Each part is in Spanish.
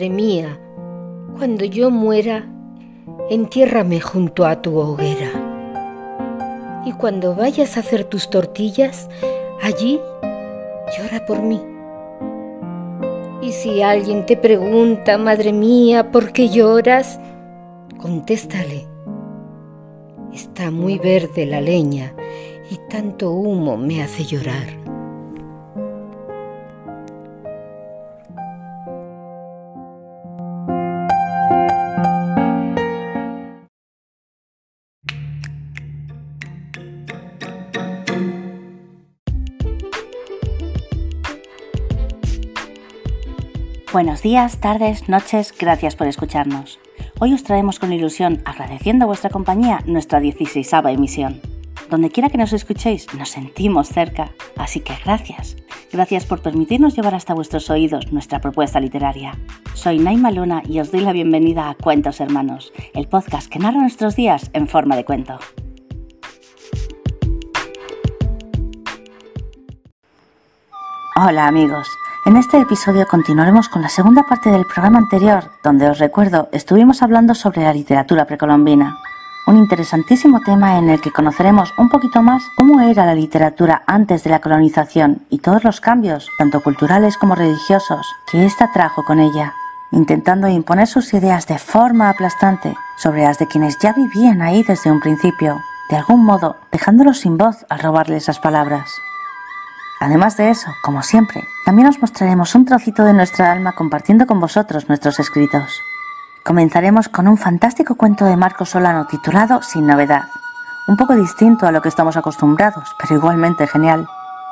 madre mía, cuando yo muera, entiérrame junto a tu hoguera. Y cuando vayas a hacer tus tortillas, allí llora por mí. Y si alguien te pregunta, madre mía, ¿por qué lloras? Contéstale. Está muy verde la leña y tanto humo me hace llorar. Buenos días, tardes, noches, gracias por escucharnos. Hoy os traemos con ilusión, agradeciendo vuestra compañía, nuestra 16 emisión. Donde quiera que nos escuchéis, nos sentimos cerca, así que gracias. Gracias por permitirnos llevar hasta vuestros oídos nuestra propuesta literaria. Soy Naima Luna y os doy la bienvenida a Cuentos Hermanos, el podcast que narra nuestros días en forma de cuento. Hola amigos, en este episodio continuaremos con la segunda parte del programa anterior, donde os recuerdo estuvimos hablando sobre la literatura precolombina, un interesantísimo tema en el que conoceremos un poquito más cómo era la literatura antes de la colonización y todos los cambios, tanto culturales como religiosos, que ésta trajo con ella, intentando imponer sus ideas de forma aplastante sobre las de quienes ya vivían ahí desde un principio, de algún modo dejándolos sin voz al robarle esas palabras. Además de eso, como siempre, también os mostraremos un trocito de nuestra alma compartiendo con vosotros nuestros escritos. Comenzaremos con un fantástico cuento de Marco Solano titulado Sin novedad, un poco distinto a lo que estamos acostumbrados, pero igualmente genial.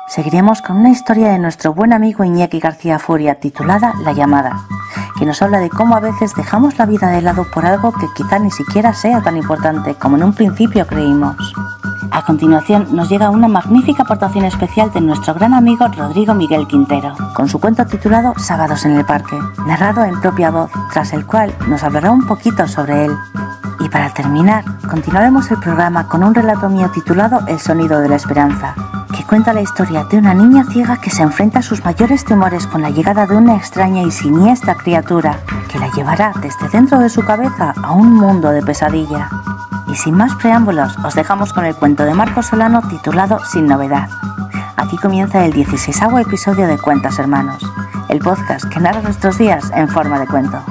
Seguiremos con una historia de nuestro buen amigo Iñaki García Furia titulada La llamada, que nos habla de cómo a veces dejamos la vida de lado por algo que quizá ni siquiera sea tan importante como en un principio creímos. A continuación nos llega una magnífica aportación especial de nuestro gran amigo Rodrigo Miguel Quintero, con su cuento titulado Sábados en el Parque, narrado en propia voz, tras el cual nos hablará un poquito sobre él. Y para terminar, continuaremos el programa con un relato mío titulado El sonido de la esperanza, que cuenta la historia de una niña ciega que se enfrenta a sus mayores temores con la llegada de una extraña y siniestra criatura que la llevará desde dentro de su cabeza a un mundo de pesadilla. Y sin más preámbulos, os dejamos con el cuento de Marco Solano titulado Sin novedad. Aquí comienza el 16 episodio de Cuentas Hermanos, el podcast que narra nuestros días en forma de cuento.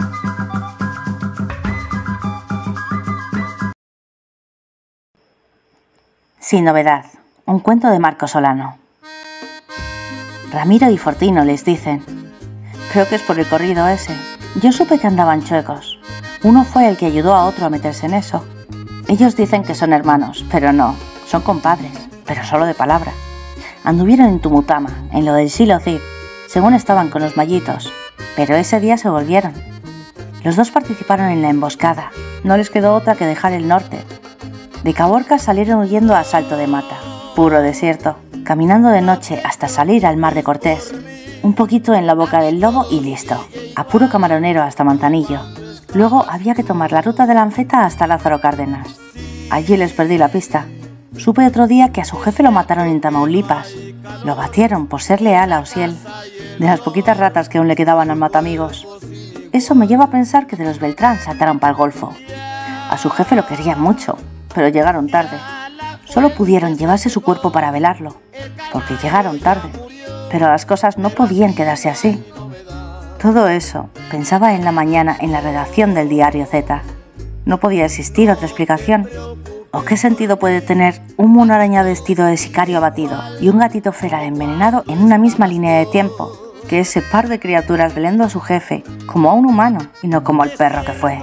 Sin novedad, un cuento de Marco Solano. Ramiro y Fortino les dicen. Creo que es por el corrido ese. Yo supe que andaban chuecos. Uno fue el que ayudó a otro a meterse en eso. Ellos dicen que son hermanos, pero no, son compadres, pero solo de palabra. Anduvieron en Tumutama, en lo del Silo según estaban con los mallitos, pero ese día se volvieron. Los dos participaron en la emboscada, no les quedó otra que dejar el norte. De Caborca salieron huyendo a Salto de Mata, puro desierto, caminando de noche hasta salir al mar de Cortés, un poquito en la boca del lobo y listo, a puro camaronero hasta Manzanillo. Luego había que tomar la ruta de la Lanceta hasta Lázaro Cárdenas. Allí les perdí la pista. Supe otro día que a su jefe lo mataron en Tamaulipas. Lo batieron por ser leal a Osiel, de las poquitas ratas que aún le quedaban al matamigos. Eso me lleva a pensar que de los Beltrán saltaron para el Golfo. A su jefe lo querían mucho, pero llegaron tarde. Solo pudieron llevarse su cuerpo para velarlo, porque llegaron tarde. Pero las cosas no podían quedarse así. Todo eso pensaba en la mañana en la redacción del diario Z. No podía existir otra explicación. ¿O qué sentido puede tener un mono araña vestido de sicario abatido y un gatito feral envenenado en una misma línea de tiempo que ese par de criaturas velando a su jefe como a un humano y no como al perro que fue?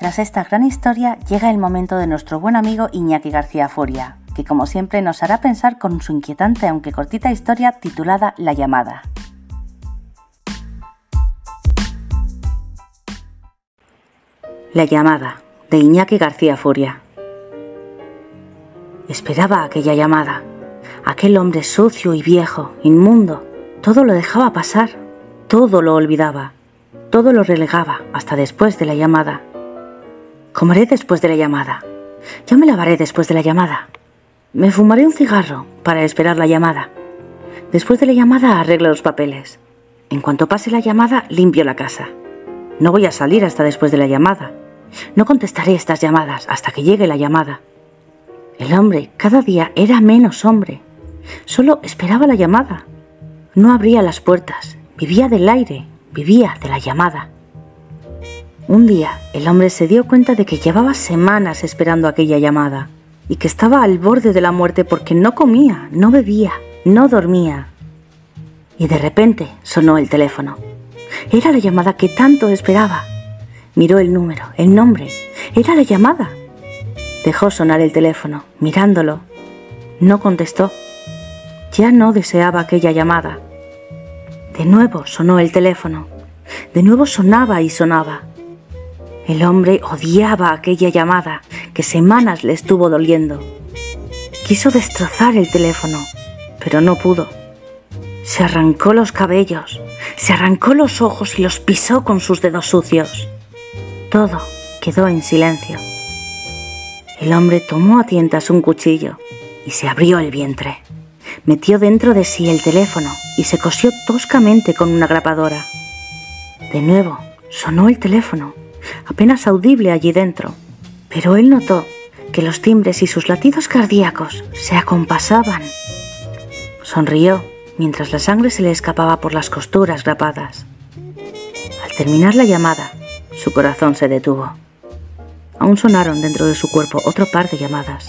Tras esta gran historia llega el momento de nuestro buen amigo Iñaki García Furia, que como siempre nos hará pensar con su inquietante aunque cortita historia titulada La llamada. La llamada, de Iñaki García Furia. Esperaba aquella llamada. Aquel hombre sucio y viejo, inmundo, todo lo dejaba pasar, todo lo olvidaba. todo lo relegaba hasta después de la llamada. Comeré después de la llamada. Ya me lavaré después de la llamada. Me fumaré un cigarro para esperar la llamada. Después de la llamada arreglo los papeles. En cuanto pase la llamada, limpio la casa. No voy a salir hasta después de la llamada. No contestaré estas llamadas hasta que llegue la llamada. El hombre cada día era menos hombre. Solo esperaba la llamada. No abría las puertas. Vivía del aire. Vivía de la llamada. Un día el hombre se dio cuenta de que llevaba semanas esperando aquella llamada y que estaba al borde de la muerte porque no comía, no bebía, no dormía. Y de repente sonó el teléfono. Era la llamada que tanto esperaba. Miró el número, el nombre. Era la llamada. Dejó sonar el teléfono, mirándolo. No contestó. Ya no deseaba aquella llamada. De nuevo sonó el teléfono. De nuevo sonaba y sonaba. El hombre odiaba aquella llamada que semanas le estuvo doliendo. Quiso destrozar el teléfono, pero no pudo. Se arrancó los cabellos, se arrancó los ojos y los pisó con sus dedos sucios. Todo quedó en silencio. El hombre tomó a tientas un cuchillo y se abrió el vientre. Metió dentro de sí el teléfono y se cosió toscamente con una grapadora. De nuevo sonó el teléfono, apenas audible allí dentro, pero él notó que los timbres y sus latidos cardíacos se acompasaban. Sonrió mientras la sangre se le escapaba por las costuras grapadas. Al terminar la llamada, su corazón se detuvo. Aún sonaron dentro de su cuerpo otro par de llamadas.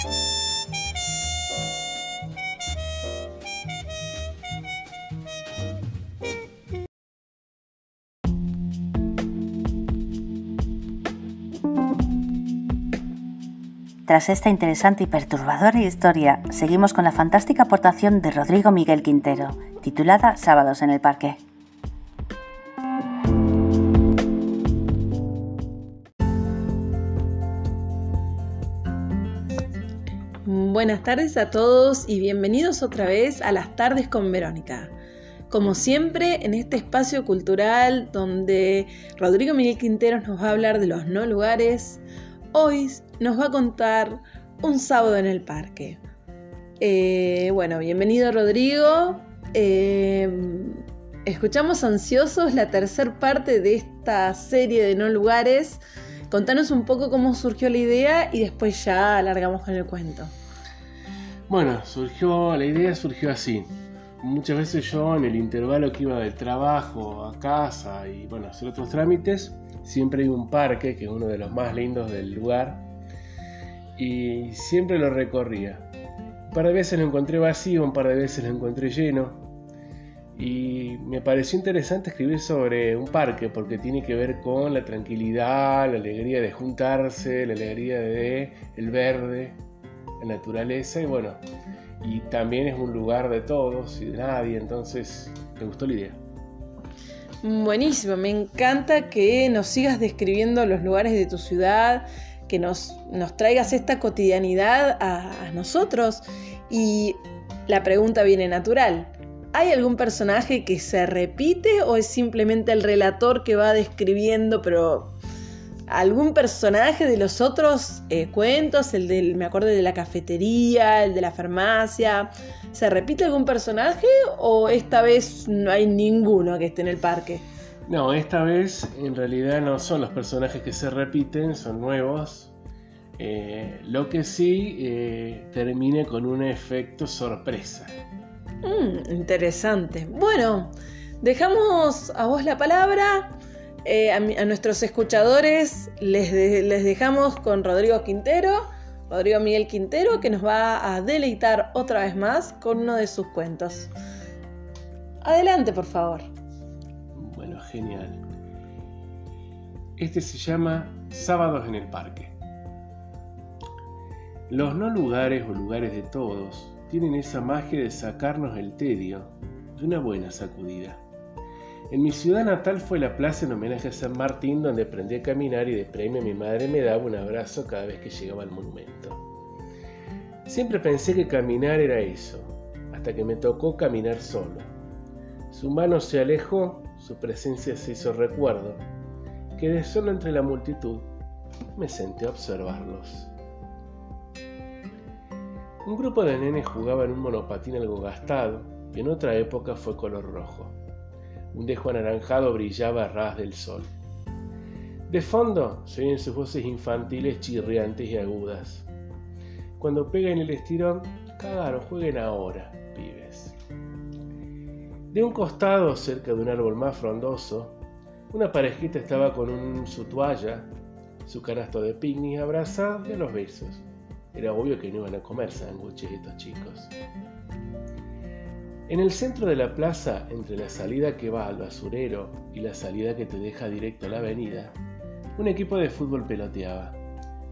Tras esta interesante y perturbadora historia, seguimos con la fantástica aportación de Rodrigo Miguel Quintero, titulada Sábados en el Parque. Buenas tardes a todos y bienvenidos otra vez a las tardes con Verónica. Como siempre, en este espacio cultural donde Rodrigo Miguel Quintero nos va a hablar de los no lugares, hoy nos va a contar un sábado en el parque. Eh, bueno, bienvenido Rodrigo. Eh, escuchamos ansiosos la tercera parte de esta serie de no lugares. Contanos un poco cómo surgió la idea y después ya alargamos con el cuento. Bueno, surgió, la idea surgió así. Muchas veces yo en el intervalo que iba del trabajo a casa y bueno, hacer otros trámites, siempre hay un parque que es uno de los más lindos del lugar y siempre lo recorría. Un par de veces lo encontré vacío, un par de veces lo encontré lleno. Y me pareció interesante escribir sobre un parque porque tiene que ver con la tranquilidad, la alegría de juntarse, la alegría de el verde, la naturaleza y bueno, y también es un lugar de todos y de nadie, entonces me gustó la idea. Buenísimo, me encanta que nos sigas describiendo los lugares de tu ciudad, que nos, nos traigas esta cotidianidad a, nosotros. Y la pregunta viene natural. ¿Hay algún personaje que se repite o es simplemente el relator que va describiendo, pero algún personaje de los otros eh, cuentos, el del, me acuerdo de la cafetería, el de la farmacia, ¿se repite algún personaje o esta vez no hay ninguno que esté en el parque? No, esta vez en realidad no son los personajes que se repiten, son nuevos. Eh, lo que sí eh, termine con un efecto sorpresa. Mm, interesante. Bueno, dejamos a vos la palabra. Eh, a, nuestros escuchadores les, les dejamos con Rodrigo Quintero, Rodrigo Miguel Quintero, que nos va a deleitar otra vez más con uno de sus cuentos. Adelante, por favor genial. Este se llama Sábados en el Parque. Los no lugares o lugares de todos tienen esa magia de sacarnos el tedio de una buena sacudida. En mi ciudad natal fue la plaza en homenaje a San Martín donde aprendí a caminar y de premio mi madre me daba un abrazo cada vez que llegaba al monumento. Siempre pensé que caminar era eso, hasta que me tocó caminar solo. Su mano se alejó su presencia se hizo recuerdo, que de solo entre la multitud me senté a observarlos. Un grupo de nenes jugaba en un monopatín algo gastado y en otra época fue color rojo. Un dejo anaranjado brillaba a ras del sol. De fondo se oyen sus voces infantiles chirriantes y agudas. Cuando peguen el estirón, cagaron, jueguen ahora, pibes. De un costado, cerca de un árbol más frondoso, una parejita estaba con un, su toalla, su canasto de picnic abrazado y a los besos. Era obvio que no iban a comer sándwiches estos chicos. En el centro de la plaza, entre la salida que va al basurero y la salida que te deja directo a la avenida, un equipo de fútbol peloteaba.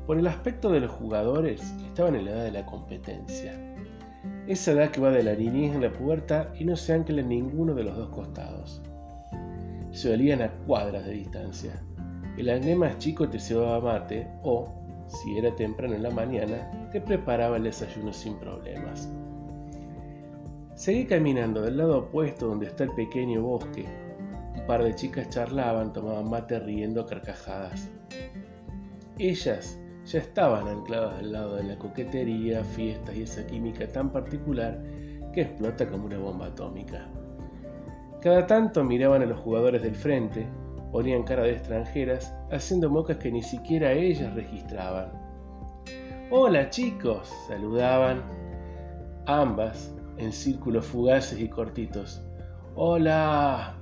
Por el aspecto de los jugadores, estaban en la edad de la competencia. Esa edad que va de la niñez en la puerta y no se ancla en ninguno de los dos costados. Se olían a cuadras de distancia. El acné más chico te cebaba mate o, si era temprano en la mañana, te preparaba el desayuno sin problemas. Seguí caminando del lado opuesto donde está el pequeño bosque. Un par de chicas charlaban, tomaban mate riendo carcajadas. Ellas ya estaban ancladas al lado de la coquetería, fiestas y esa química tan particular que explota como una bomba atómica. Cada tanto miraban a los jugadores del frente, ponían cara de extranjeras, haciendo mocas que ni siquiera ellas registraban. Hola chicos, saludaban, ambas en círculos fugaces y cortitos. Hola.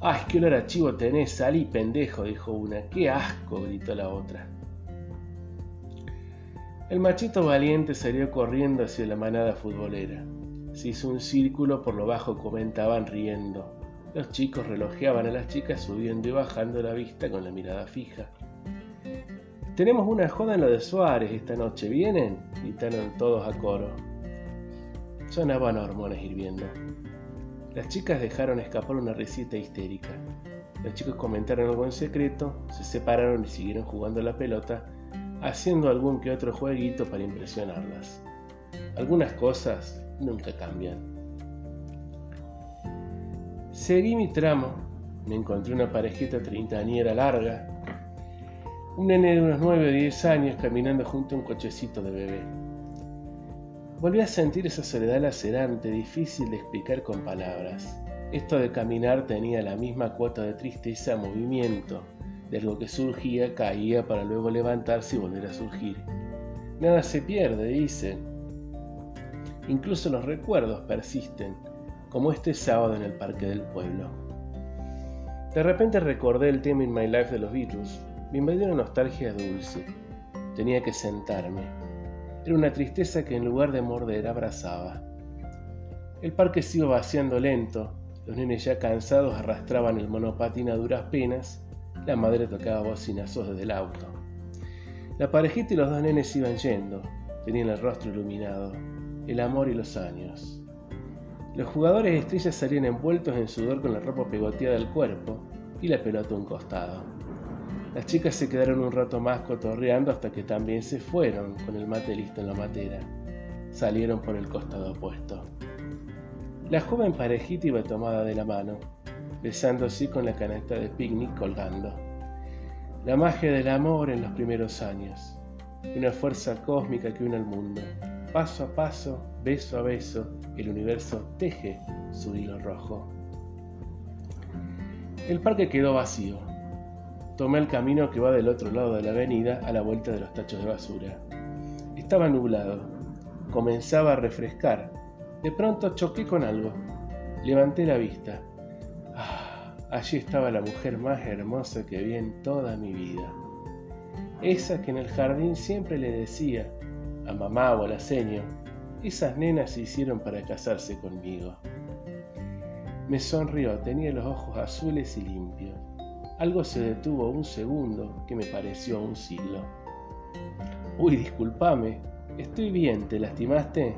¡Ay, qué olor a chivo tenés! Salí, pendejo, dijo una. ¡Qué asco! gritó la otra. El machito valiente salió corriendo hacia la manada futbolera. Se hizo un círculo, por lo bajo comentaban riendo. Los chicos relojeaban a las chicas subiendo y bajando la vista con la mirada fija. Tenemos una joda en lo de Suárez esta noche, ¿vienen? gritaron todos a coro. Sonaban hormonas hirviendo. Las chicas dejaron escapar una risita histérica. Los chicos comentaron algo en secreto, se separaron y siguieron jugando la pelota, haciendo algún que otro jueguito para impresionarlas. Algunas cosas nunca cambian. Seguí mi tramo, me encontré una parejita treintañera larga, un nene de unos 9 o 10 años caminando junto a un cochecito de bebé. Volví a sentir esa soledad lacerante, difícil de explicar con palabras. Esto de caminar tenía la misma cuota de tristeza, movimiento, de algo que surgía, caía para luego levantarse y volver a surgir. Nada se pierde, dicen. Incluso los recuerdos persisten, como este sábado en el Parque del Pueblo. De repente recordé el tema In My Life de los Beatles. Me invadió una nostalgia dulce. Tenía que sentarme. Era una tristeza que en lugar de morder abrazaba. El parque se iba vaciando lento. Los nenes ya cansados arrastraban el monopatín a duras penas. La madre tocaba bocinazos desde el auto. La parejita y los dos nenes iban yendo. Tenían el rostro iluminado. El amor y los años. Los jugadores estrellas salían envueltos en sudor con la ropa pegoteada al cuerpo y la pelota a un costado. Las chicas se quedaron un rato más cotorreando hasta que también se fueron con el mate listo en la matera. Salieron por el costado opuesto. La joven parejita iba tomada de la mano, besándose con la canasta de picnic colgando. La magia del amor en los primeros años, una fuerza cósmica que une al mundo. Paso a paso, beso a beso, el universo teje su hilo rojo. El parque quedó vacío. Tomé el camino que va del otro lado de la avenida a la vuelta de los tachos de basura. Estaba nublado. Comenzaba a refrescar. De pronto choqué con algo. Levanté la vista. Ah, allí estaba la mujer más hermosa que vi en toda mi vida. Esa que en el jardín siempre le decía, a mamá o a la esas nenas se hicieron para casarse conmigo. Me sonrió, tenía los ojos azules y limpios. Algo se detuvo un segundo que me pareció un siglo. Uy, discúlpame, estoy bien, ¿te lastimaste?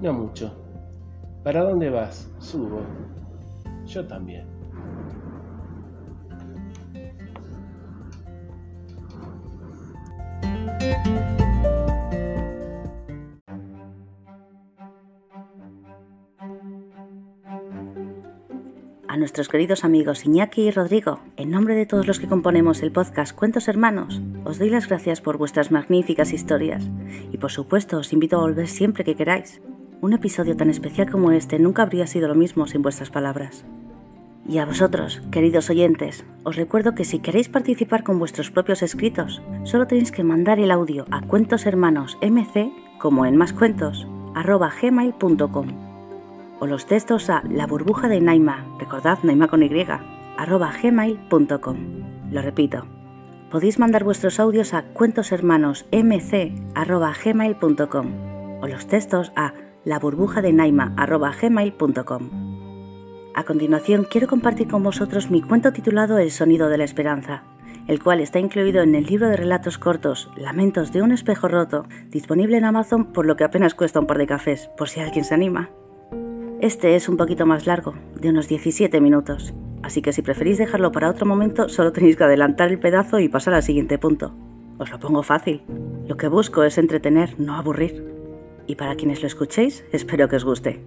No mucho. ¿Para dónde vas? Subo. Yo también. Nuestros queridos amigos Iñaki y Rodrigo, en nombre de todos los que componemos el podcast Cuentos Hermanos, os doy las gracias por vuestras magníficas historias y por supuesto os invito a volver siempre que queráis. Un episodio tan especial como este nunca habría sido lo mismo sin vuestras palabras. Y a vosotros, queridos oyentes, os recuerdo que si queréis participar con vuestros propios escritos, solo tenéis que mandar el audio a cuentoshermanosmc, como en más cuentos, o los textos a la burbuja de Naima, recordad Naima con Y, arroba gmail.com. Lo repito, podéis mandar vuestros audios a cuentoshermanosmc.gmail.com o los textos a la burbuja de naima.gmail.com. A continuación quiero compartir con vosotros mi cuento titulado El sonido de la esperanza, el cual está incluido en el libro de relatos cortos Lamentos de un espejo roto, disponible en Amazon por lo que apenas cuesta un par de cafés, por si alguien se anima. Este es un poquito más largo, de unos 17 minutos, así que si preferís dejarlo para otro momento solo tenéis que adelantar el pedazo y pasar al siguiente punto. Os lo pongo fácil. Lo que busco es entretener, no aburrir. Y para quienes lo escuchéis, espero que os guste.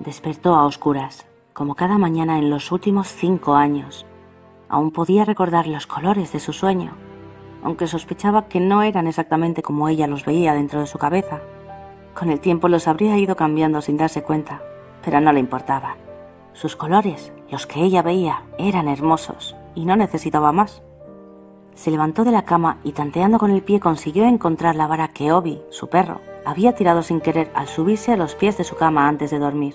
Despertó a oscuras, como cada mañana en los últimos cinco años. Aún podía recordar los colores de su sueño, aunque sospechaba que no eran exactamente como ella los veía dentro de su cabeza. Con el tiempo los habría ido cambiando sin darse cuenta, pero no le importaba. Sus colores, los que ella veía, eran hermosos y no necesitaba más. Se levantó de la cama y tanteando con el pie consiguió encontrar la vara que Obi, su perro, había tirado sin querer al subirse a los pies de su cama antes de dormir.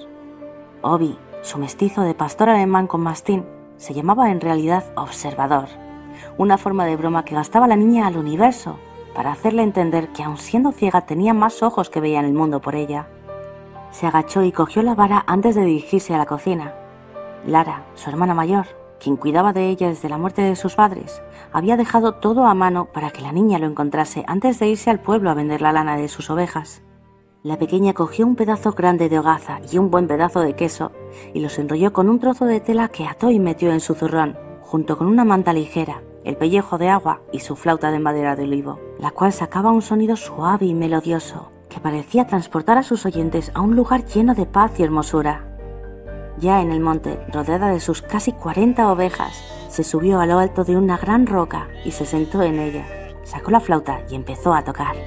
Obi, su mestizo de pastor alemán con mastín, se llamaba en realidad observador, una forma de broma que gastaba la niña al universo para hacerle entender que aun siendo ciega tenía más ojos que veían el mundo por ella. Se agachó y cogió la vara antes de dirigirse a la cocina. Lara, su hermana mayor, quien cuidaba de ella desde la muerte de sus padres, había dejado todo a mano para que la niña lo encontrase antes de irse al pueblo a vender la lana de sus ovejas. La pequeña cogió un pedazo grande de hogaza y un buen pedazo de queso y los enrolló con un trozo de tela que ató y metió en su zurrón, junto con una manta ligera, el pellejo de agua y su flauta de madera de olivo, la cual sacaba un sonido suave y melodioso que parecía transportar a sus oyentes a un lugar lleno de paz y hermosura. Ya en el monte, rodeada de sus casi 40 ovejas, se subió a lo alto de una gran roca y se sentó en ella. Sacó la flauta y empezó a tocar.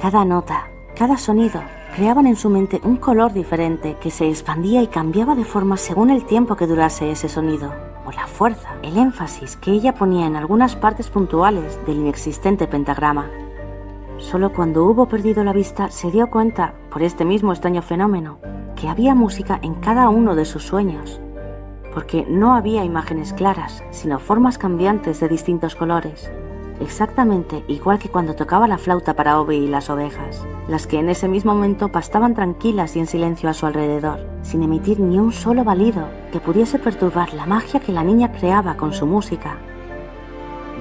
Cada nota, cada sonido creaban en su mente un color diferente que se expandía y cambiaba de forma según el tiempo que durase ese sonido, o la fuerza, el énfasis que ella ponía en algunas partes puntuales del inexistente pentagrama. Solo cuando hubo perdido la vista se dio cuenta, por este mismo extraño fenómeno, que había música en cada uno de sus sueños, porque no había imágenes claras, sino formas cambiantes de distintos colores, exactamente igual que cuando tocaba la flauta para Obi y las ovejas, las que en ese mismo momento pastaban tranquilas y en silencio a su alrededor, sin emitir ni un solo balido que pudiese perturbar la magia que la niña creaba con su música.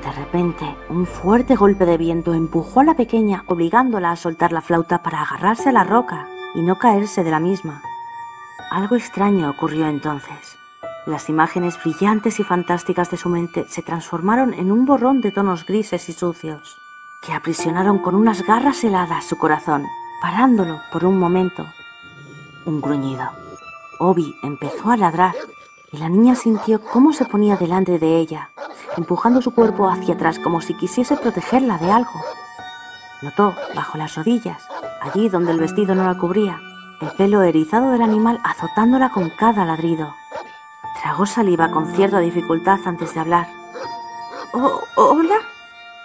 De repente, un fuerte golpe de viento empujó a la pequeña, obligándola a soltar la flauta para agarrarse a la roca y no caerse de la misma. Algo extraño ocurrió entonces. Las imágenes brillantes y fantásticas de su mente se transformaron en un borrón de tonos grises y sucios, que aprisionaron con unas garras heladas su corazón, parándolo por un momento. Un gruñido. Obi empezó a ladrar y la niña sintió cómo se ponía delante de ella, empujando su cuerpo hacia atrás como si quisiese protegerla de algo. Notó, bajo las rodillas, allí donde el vestido no la cubría, el pelo erizado del animal azotándola con cada ladrido. Tragó saliva con cierta dificultad antes de hablar. Oh, ¿Hola?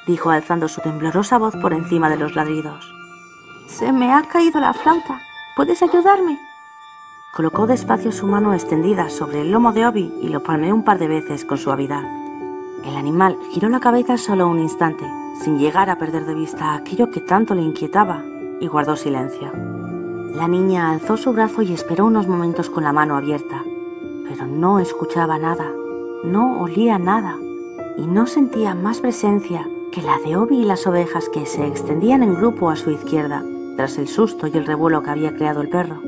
dijo alzando su temblorosa voz por encima de los ladridos. Se me ha caído la flauta. ¿Puedes ayudarme? Colocó despacio su mano extendida sobre el lomo de Obi y lo palmeó un par de veces con suavidad. El animal giró la cabeza solo un instante, sin llegar a perder de vista aquello que tanto le inquietaba, y guardó silencio. La niña alzó su brazo y esperó unos momentos con la mano abierta, pero no escuchaba nada, no olía nada y no sentía más presencia que la de Obi y las ovejas que se extendían en grupo a su izquierda, tras el susto y el revuelo que había creado el perro.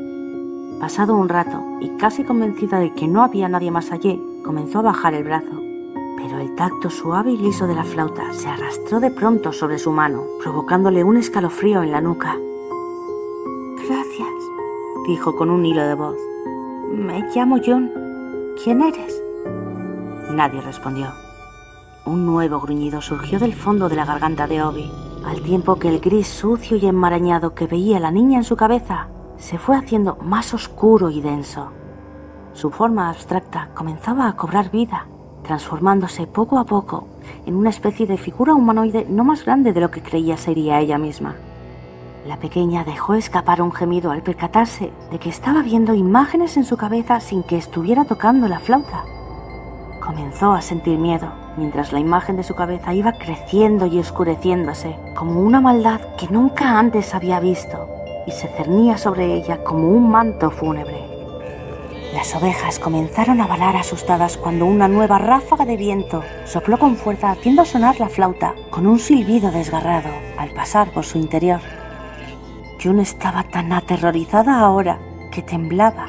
Pasado un rato y casi convencida de que no había nadie más allí, comenzó a bajar el brazo, pero el tacto suave y liso de la flauta se arrastró de pronto sobre su mano, provocándole un escalofrío en la nuca. Gracias, dijo con un hilo de voz. Me llamo John. ¿Quién eres? Nadie respondió. Un nuevo gruñido surgió del fondo de la garganta de Obi, al tiempo que el gris sucio y enmarañado que veía la niña en su cabeza se fue haciendo más oscuro y denso. Su forma abstracta comenzaba a cobrar vida, transformándose poco a poco en una especie de figura humanoide no más grande de lo que creía sería ella misma. La pequeña dejó escapar un gemido al percatarse de que estaba viendo imágenes en su cabeza sin que estuviera tocando la flauta. Comenzó a sentir miedo, mientras la imagen de su cabeza iba creciendo y oscureciéndose, como una maldad que nunca antes había visto, y se cernía sobre ella como un manto fúnebre. Las ovejas comenzaron a balar asustadas cuando una nueva ráfaga de viento sopló con fuerza haciendo sonar la flauta con un silbido desgarrado al pasar por su interior. June estaba tan aterrorizada ahora que temblaba,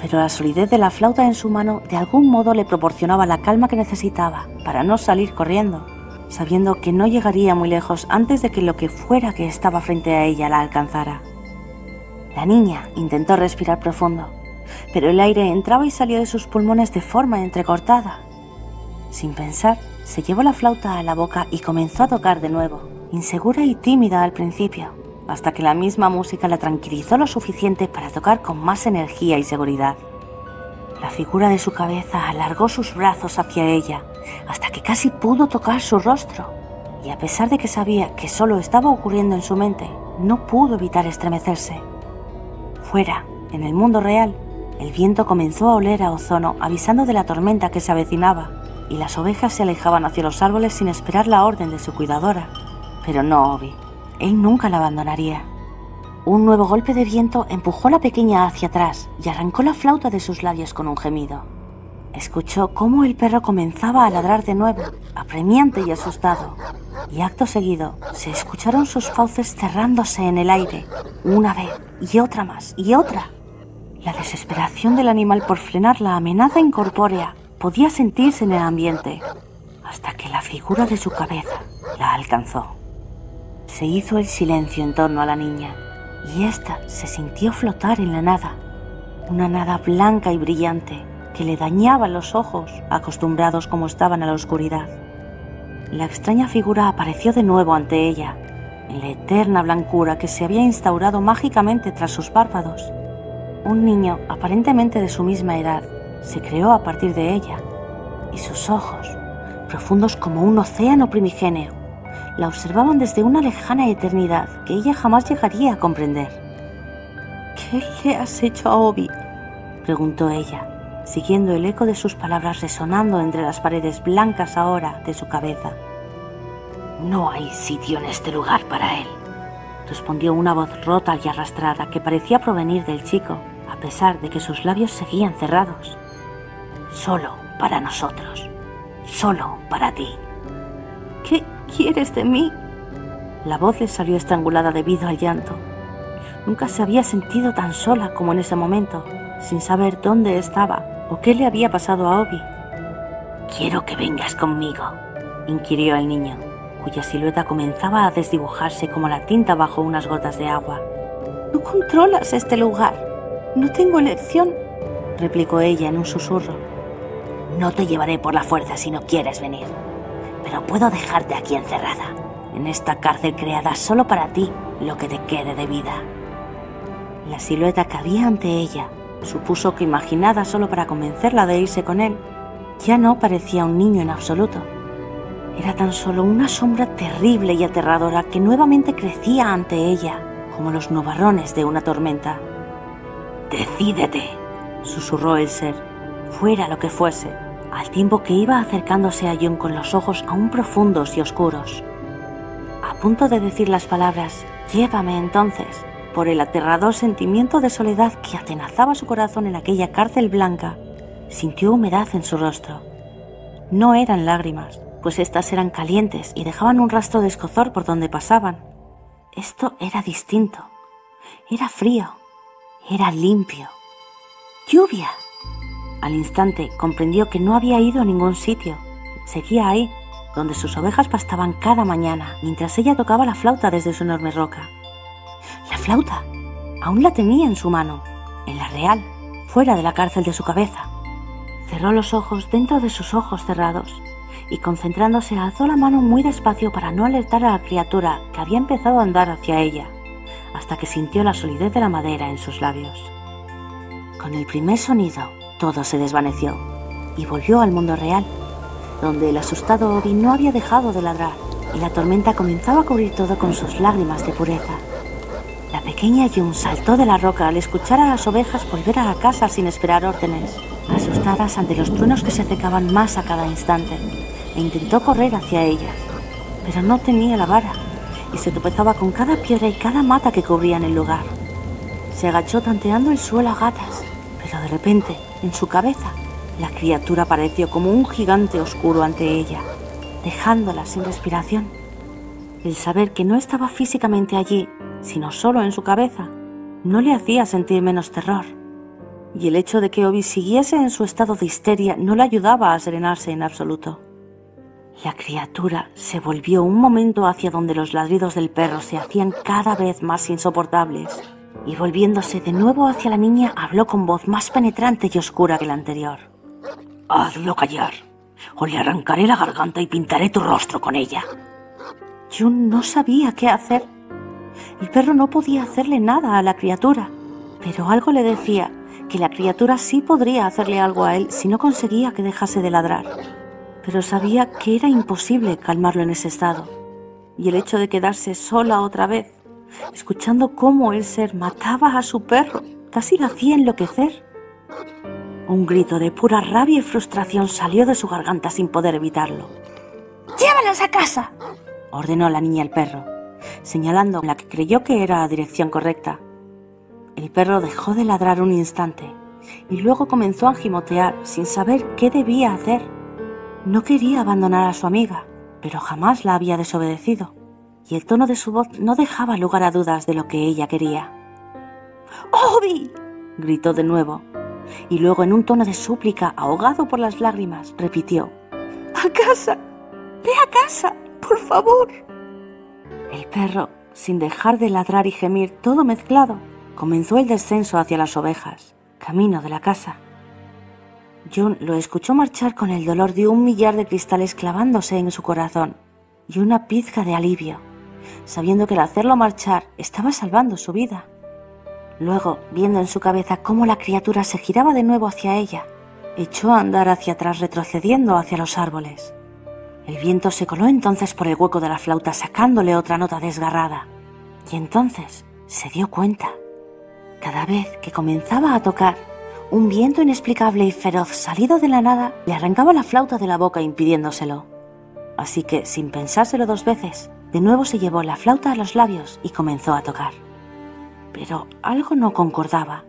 pero la solidez de la flauta en su mano de algún modo le proporcionaba la calma que necesitaba para no salir corriendo, sabiendo que no llegaría muy lejos antes de que lo que fuera que estaba frente a ella la alcanzara. La niña intentó respirar profundo, pero el aire entraba y salía de sus pulmones de forma entrecortada. Sin pensar, se llevó la flauta a la boca y comenzó a tocar de nuevo, insegura y tímida al principio, hasta que la misma música la tranquilizó lo suficiente para tocar con más energía y seguridad. La figura de su cabeza alargó sus brazos hacia ella, hasta que casi pudo tocar su rostro, y a pesar de que sabía que solo estaba ocurriendo en su mente, no pudo evitar estremecerse. Fuera, en el mundo real, el viento comenzó a oler a ozono, avisando de la tormenta que se avecinaba, y las ovejas se alejaban hacia los árboles sin esperar la orden de su cuidadora. Pero no Obi. Él nunca la abandonaría. Un nuevo golpe de viento empujó a la pequeña hacia atrás y arrancó la flauta de sus labios con un gemido. Escuchó cómo el perro comenzaba a ladrar de nuevo, apremiante y asustado, y acto seguido se escucharon sus fauces cerrándose en el aire, una vez y otra más y otra. La desesperación del animal por frenar la amenaza incorpórea podía sentirse en el ambiente, hasta que la figura de su cabeza la alcanzó. Se hizo el silencio en torno a la niña, y ésta se sintió flotar en la nada, una nada blanca y brillante que le dañaba los ojos, acostumbrados como estaban a la oscuridad. La extraña figura apareció de nuevo ante ella, en la eterna blancura que se había instaurado mágicamente tras sus párpados un niño aparentemente de su misma edad se creó a partir de ella, y sus ojos, profundos como un océano primigenio, la observaban desde una lejana eternidad que ella jamás llegaría a comprender. ¿Qué le has hecho a Obi? preguntó ella, siguiendo el eco de sus palabras resonando entre las paredes blancas ahora de su cabeza. No hay sitio en este lugar para él, respondió una voz rota y arrastrada que parecía provenir del chico, a pesar de que sus labios seguían cerrados. Solo para nosotros, solo para ti. ¿Qué quieres de mí? La voz le salió estrangulada debido al llanto. Nunca se había sentido tan sola como en ese momento, sin saber dónde estaba o qué le había pasado a Obi. Quiero que vengas conmigo, inquirió el niño, cuya silueta comenzaba a desdibujarse como la tinta bajo unas gotas de agua. Tú controlas este lugar, no tengo elección, replicó ella en un susurro. No te llevaré por la fuerza si no quieres venir, pero puedo dejarte aquí encerrada, en esta cárcel creada solo para ti, lo que te quede de vida. La silueta que había ante ella supuso que imaginada solo para convencerla de irse con él, ya no parecía un niño en absoluto. Era tan solo una sombra terrible y aterradora que nuevamente crecía ante ella, como los nubarrones de una tormenta. Decídete, susurró el ser, fuera lo que fuese, al tiempo que iba acercándose a John con los ojos aún profundos y oscuros. A punto de decir las palabras, llévame entonces, por el aterrador sentimiento de soledad que atenazaba su corazón en aquella cárcel blanca, sintió humedad en su rostro. No eran lágrimas, pues éstas eran calientes y dejaban un rastro de escozor por donde pasaban. Esto era distinto. Era frío, era limpio. ¡Lluvia! Al instante comprendió que no había ido a ningún sitio, Seguía ahí, donde sus ovejas pastaban cada mañana, mientras ella tocaba la flauta desde su enorme roca. La flauta aún la tenía en su mano, en la real, fuera de la cárcel de su cabeza. Cerró los ojos dentro de sus ojos cerrados y concentrándose alzó la mano muy despacio para no alertar a la criatura que había empezado a andar hacia ella, hasta que sintió la solidez de la madera en sus labios. Con el primer sonido, todo se desvaneció y volvió al mundo real, donde el asustado Obi no había dejado de ladrar y la tormenta comenzaba a cubrir todo con sus lágrimas de pureza. La pequeña Jun saltó de la roca al escuchar a las ovejas volver a la casa sin esperar órdenes, asustadas ante los truenos que se acercaban más a cada instante, e intentó correr hacia ellas, pero no tenía la vara y se tropezaba con cada piedra y cada mata que cubrían el lugar. Se agachó tanteando el suelo a gatas, pero de repente, en su cabeza, la criatura apareció como un gigante oscuro ante ella, dejándola sin respiración. El saber que no estaba físicamente allí, sino solo en su cabeza, no le hacía sentir menos terror. Y el hecho de que Obi siguiese en su estado de histeria no le ayudaba a serenarse en absoluto. La criatura se volvió un momento hacia donde los ladridos del perro se hacían cada vez más insoportables y volviéndose de nuevo hacia la niña habló con voz más penetrante y oscura que la anterior. Hazlo callar, o le arrancaré la garganta y pintaré tu rostro con ella. Jun no sabía qué hacer. El perro no podía hacerle nada a la criatura, pero algo le decía que la criatura sí podría hacerle algo a él si no conseguía que dejase de ladrar pero sabía que era imposible calmarlo en ese estado. Y el hecho de quedarse sola otra vez, escuchando cómo el ser mataba a su perro, casi la hacía enloquecer. Un grito de pura rabia y frustración salió de su garganta sin poder evitarlo. ¡Llévalas a casa! ordenó la niña al perro, señalando la que creyó que era la dirección correcta. El perro dejó de ladrar un instante y luego comenzó a gimotear sin saber qué debía hacer. No quería abandonar a su amiga, pero jamás la había desobedecido, y el tono de su voz no dejaba lugar a dudas de lo que ella quería. ¡Obi! gritó de nuevo, y luego en un tono de súplica, ahogado por las lágrimas, repitió, ¡A casa! ¡Ve a casa! ¡Por favor! El perro, sin dejar de ladrar y gemir todo mezclado, comenzó el descenso hacia las ovejas, camino de la casa. John lo escuchó marchar con el dolor de un millar de cristales clavándose en su corazón y una pizca de alivio, sabiendo que al hacerlo marchar estaba salvando su vida. Luego, viendo en su cabeza cómo la criatura se giraba de nuevo hacia ella, echó a andar hacia atrás retrocediendo hacia los árboles. El viento se coló entonces por el hueco de la flauta sacándole otra nota desgarrada. Y entonces se dio cuenta. Cada vez que comenzaba a tocar, un viento inexplicable y feroz salido de la nada le arrancaba la flauta de la boca impidiéndoselo. Así que, sin pensárselo dos veces, de nuevo se llevó la flauta a los labios y comenzó a tocar. Pero algo no concordaba.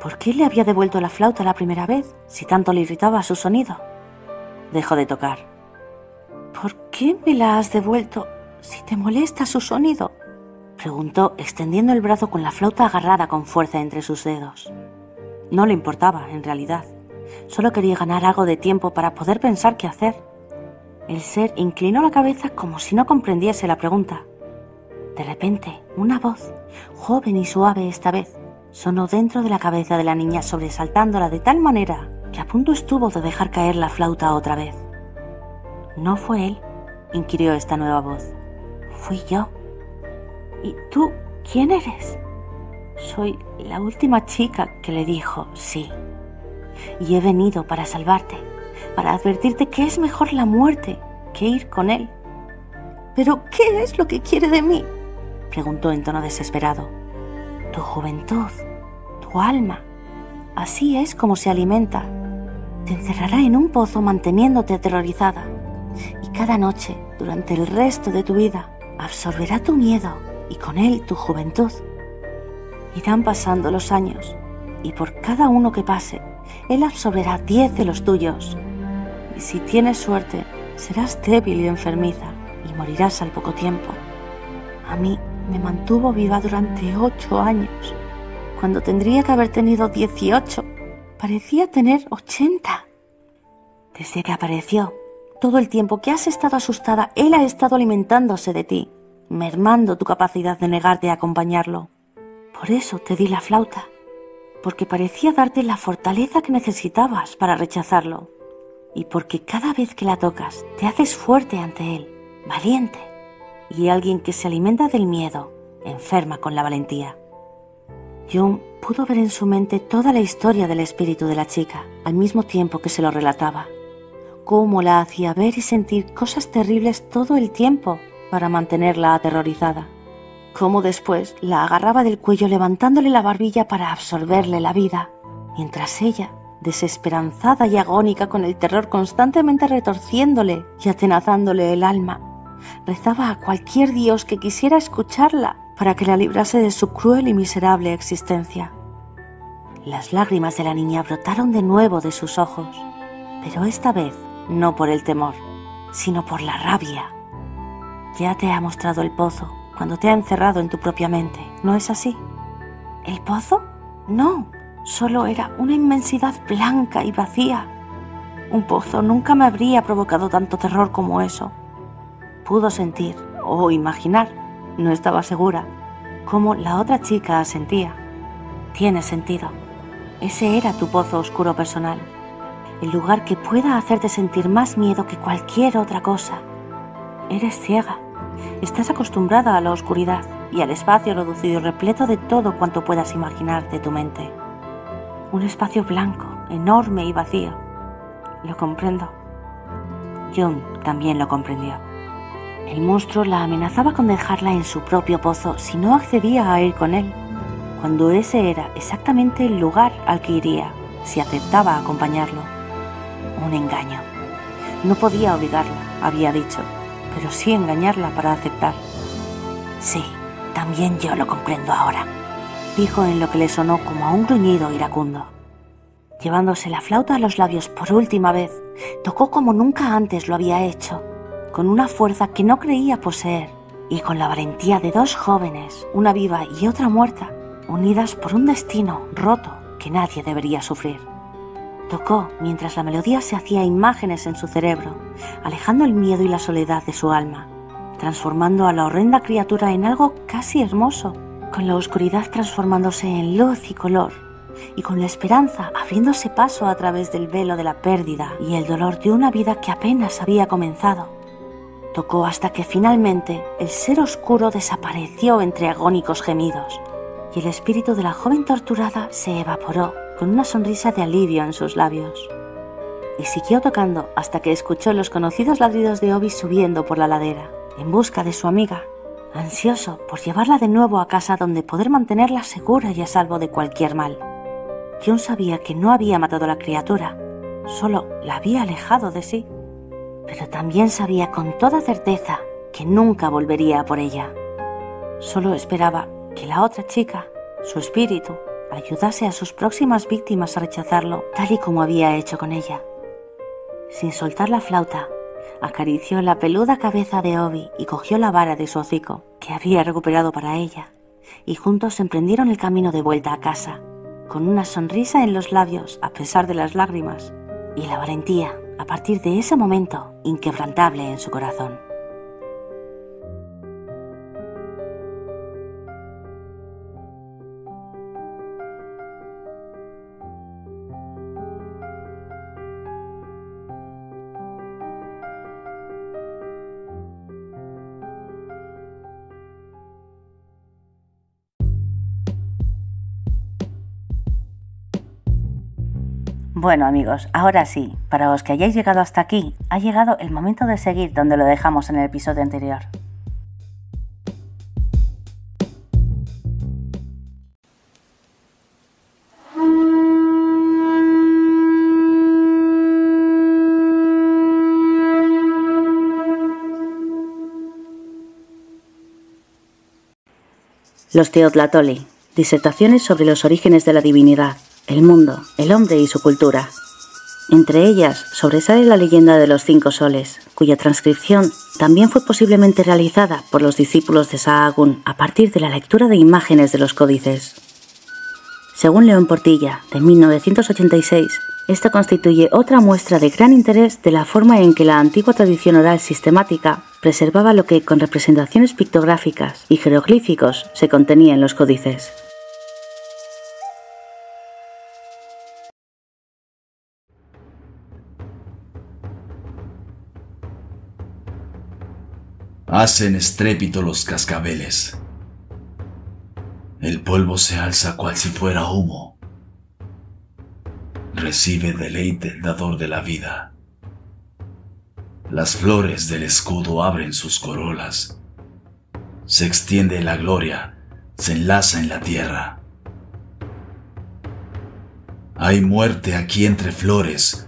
¿Por qué le había devuelto la flauta la primera vez si tanto le irritaba su sonido? Dejó de tocar. ¿Por qué me la has devuelto si te molesta su sonido? preguntó extendiendo el brazo con la flauta agarrada con fuerza entre sus dedos. No le importaba, en realidad. Solo quería ganar algo de tiempo para poder pensar qué hacer. El ser inclinó la cabeza como si no comprendiese la pregunta. De repente, una voz, joven y suave esta vez, sonó dentro de la cabeza de la niña sobresaltándola de tal manera que a punto estuvo de dejar caer la flauta otra vez. ¿No fue él? inquirió esta nueva voz. Fui yo. ¿Y tú quién eres? Soy la última chica que le dijo sí. Y he venido para salvarte, para advertirte que es mejor la muerte que ir con él. ¿Pero qué es lo que quiere de mí? preguntó en tono desesperado. Tu juventud, tu alma. Así es como se alimenta. Te encerrará en un pozo manteniéndote aterrorizada. Y cada noche, durante el resto de tu vida, absorberá tu miedo y con él tu juventud. Irán pasando los años y por cada uno que pase, Él absorberá diez de los tuyos. Si tienes suerte, serás débil y enfermiza y morirás al poco tiempo. A mí me mantuvo viva durante ocho años. Cuando tendría que haber tenido dieciocho, parecía tener ochenta. Desde que apareció, todo el tiempo que has estado asustada, él ha estado alimentándose de ti, mermando tu capacidad de negarte a acompañarlo. Por eso te di la flauta, porque parecía darte la fortaleza que necesitabas para rechazarlo, y porque cada vez que la tocas te haces fuerte ante él, valiente, y alguien que se alimenta del miedo, enferma con la valentía. Jung pudo ver en su mente toda la historia del espíritu de la chica, al mismo tiempo que se lo relataba, cómo la hacía ver y sentir cosas terribles todo el tiempo para mantenerla aterrorizada, cómo después la agarraba del cuello levantándole la barbilla para absorberle la vida, mientras ella, desesperanzada y agónica con el terror constantemente retorciéndole y atenazándole el alma, rezaba a cualquier dios que quisiera escucharla para que la librase de su cruel y miserable existencia. Las lágrimas de la niña brotaron de nuevo de sus ojos, pero esta vez no por el temor, sino por la rabia. Ya te ha mostrado el pozo cuando te ha encerrado en tu propia mente, ¿no es así? ¿El pozo? No, solo era una inmensidad blanca y vacía. Un pozo nunca me habría provocado tanto terror como eso. Pudo sentir, o imaginar, no estaba segura, cómo la otra chica sentía. Tiene sentido. Ese era tu pozo oscuro personal el lugar que pueda hacerte sentir más miedo que cualquier otra cosa. Eres ciega, estás acostumbrada a la oscuridad y al espacio reducido y repleto de todo cuanto puedas imaginar de tu mente. Un espacio blanco, enorme y vacío. Lo comprendo. Jung también lo comprendió. El monstruo la amenazaba con dejarla en su propio pozo si no accedía a ir con él, cuando ese era exactamente el lugar al que iría si aceptaba acompañarlo un engaño. No podía obligarla, había dicho, pero sí engañarla para aceptar. Sí, también yo lo comprendo ahora, dijo en lo que le sonó como a un gruñido iracundo. Llevándose la flauta a los labios por última vez, tocó como nunca antes lo había hecho, con una fuerza que no creía poseer y con la valentía de dos jóvenes, una viva y otra muerta, unidas por un destino roto que nadie debería sufrir. Tocó mientras la melodía se hacía imágenes en su cerebro, alejando el miedo y la soledad de su alma, transformando a la horrenda criatura en algo casi hermoso, con la oscuridad transformándose en luz y color, y con la esperanza abriéndose paso a través del velo de la pérdida y el dolor de una vida que apenas había comenzado. Tocó hasta que finalmente el ser oscuro desapareció entre agónicos gemidos, y el espíritu de la joven torturada se evaporó con una sonrisa de alivio en sus labios. Y siguió tocando hasta que escuchó los conocidos ladridos de Obi subiendo por la ladera, en busca de su amiga, ansioso por llevarla de nuevo a casa donde poder mantenerla segura y a salvo de cualquier mal. John sabía que no había matado a la criatura, solo la había alejado de sí, pero también sabía con toda certeza que nunca volvería por ella. Solo esperaba que la otra chica, su espíritu, ayudase a sus próximas víctimas a rechazarlo tal y como había hecho con ella. Sin soltar la flauta, acarició la peluda cabeza de Obi y cogió la vara de su hocico, que había recuperado para ella, y juntos emprendieron el camino de vuelta a casa, con una sonrisa en los labios a pesar de las lágrimas, y la valentía, a partir de ese momento, inquebrantable en su corazón. Bueno amigos, ahora sí, para los que hayáis llegado hasta aquí, ha llegado el momento de seguir donde lo dejamos en el episodio anterior. Los Teotlatoli, disertaciones sobre los orígenes de la divinidad, el mundo, el hombre y su cultura. Entre ellas sobresale la leyenda de los cinco soles, cuya transcripción también fue posiblemente realizada por los discípulos de Sahagún a partir de la lectura de imágenes de los códices. Según León Portilla, de 1986, Esto constituye otra muestra de gran interés de la forma en que la antigua tradición oral sistemática preservaba lo que con representaciones pictográficas y jeroglíficos se contenía en los códices. Hacen estrépito los cascabeles. El polvo se alza cual si fuera humo. Recibe deleite el dador de la vida. Las flores del escudo abren sus corolas. Se extiende la gloria, se enlaza en la tierra. Hay muerte aquí entre flores,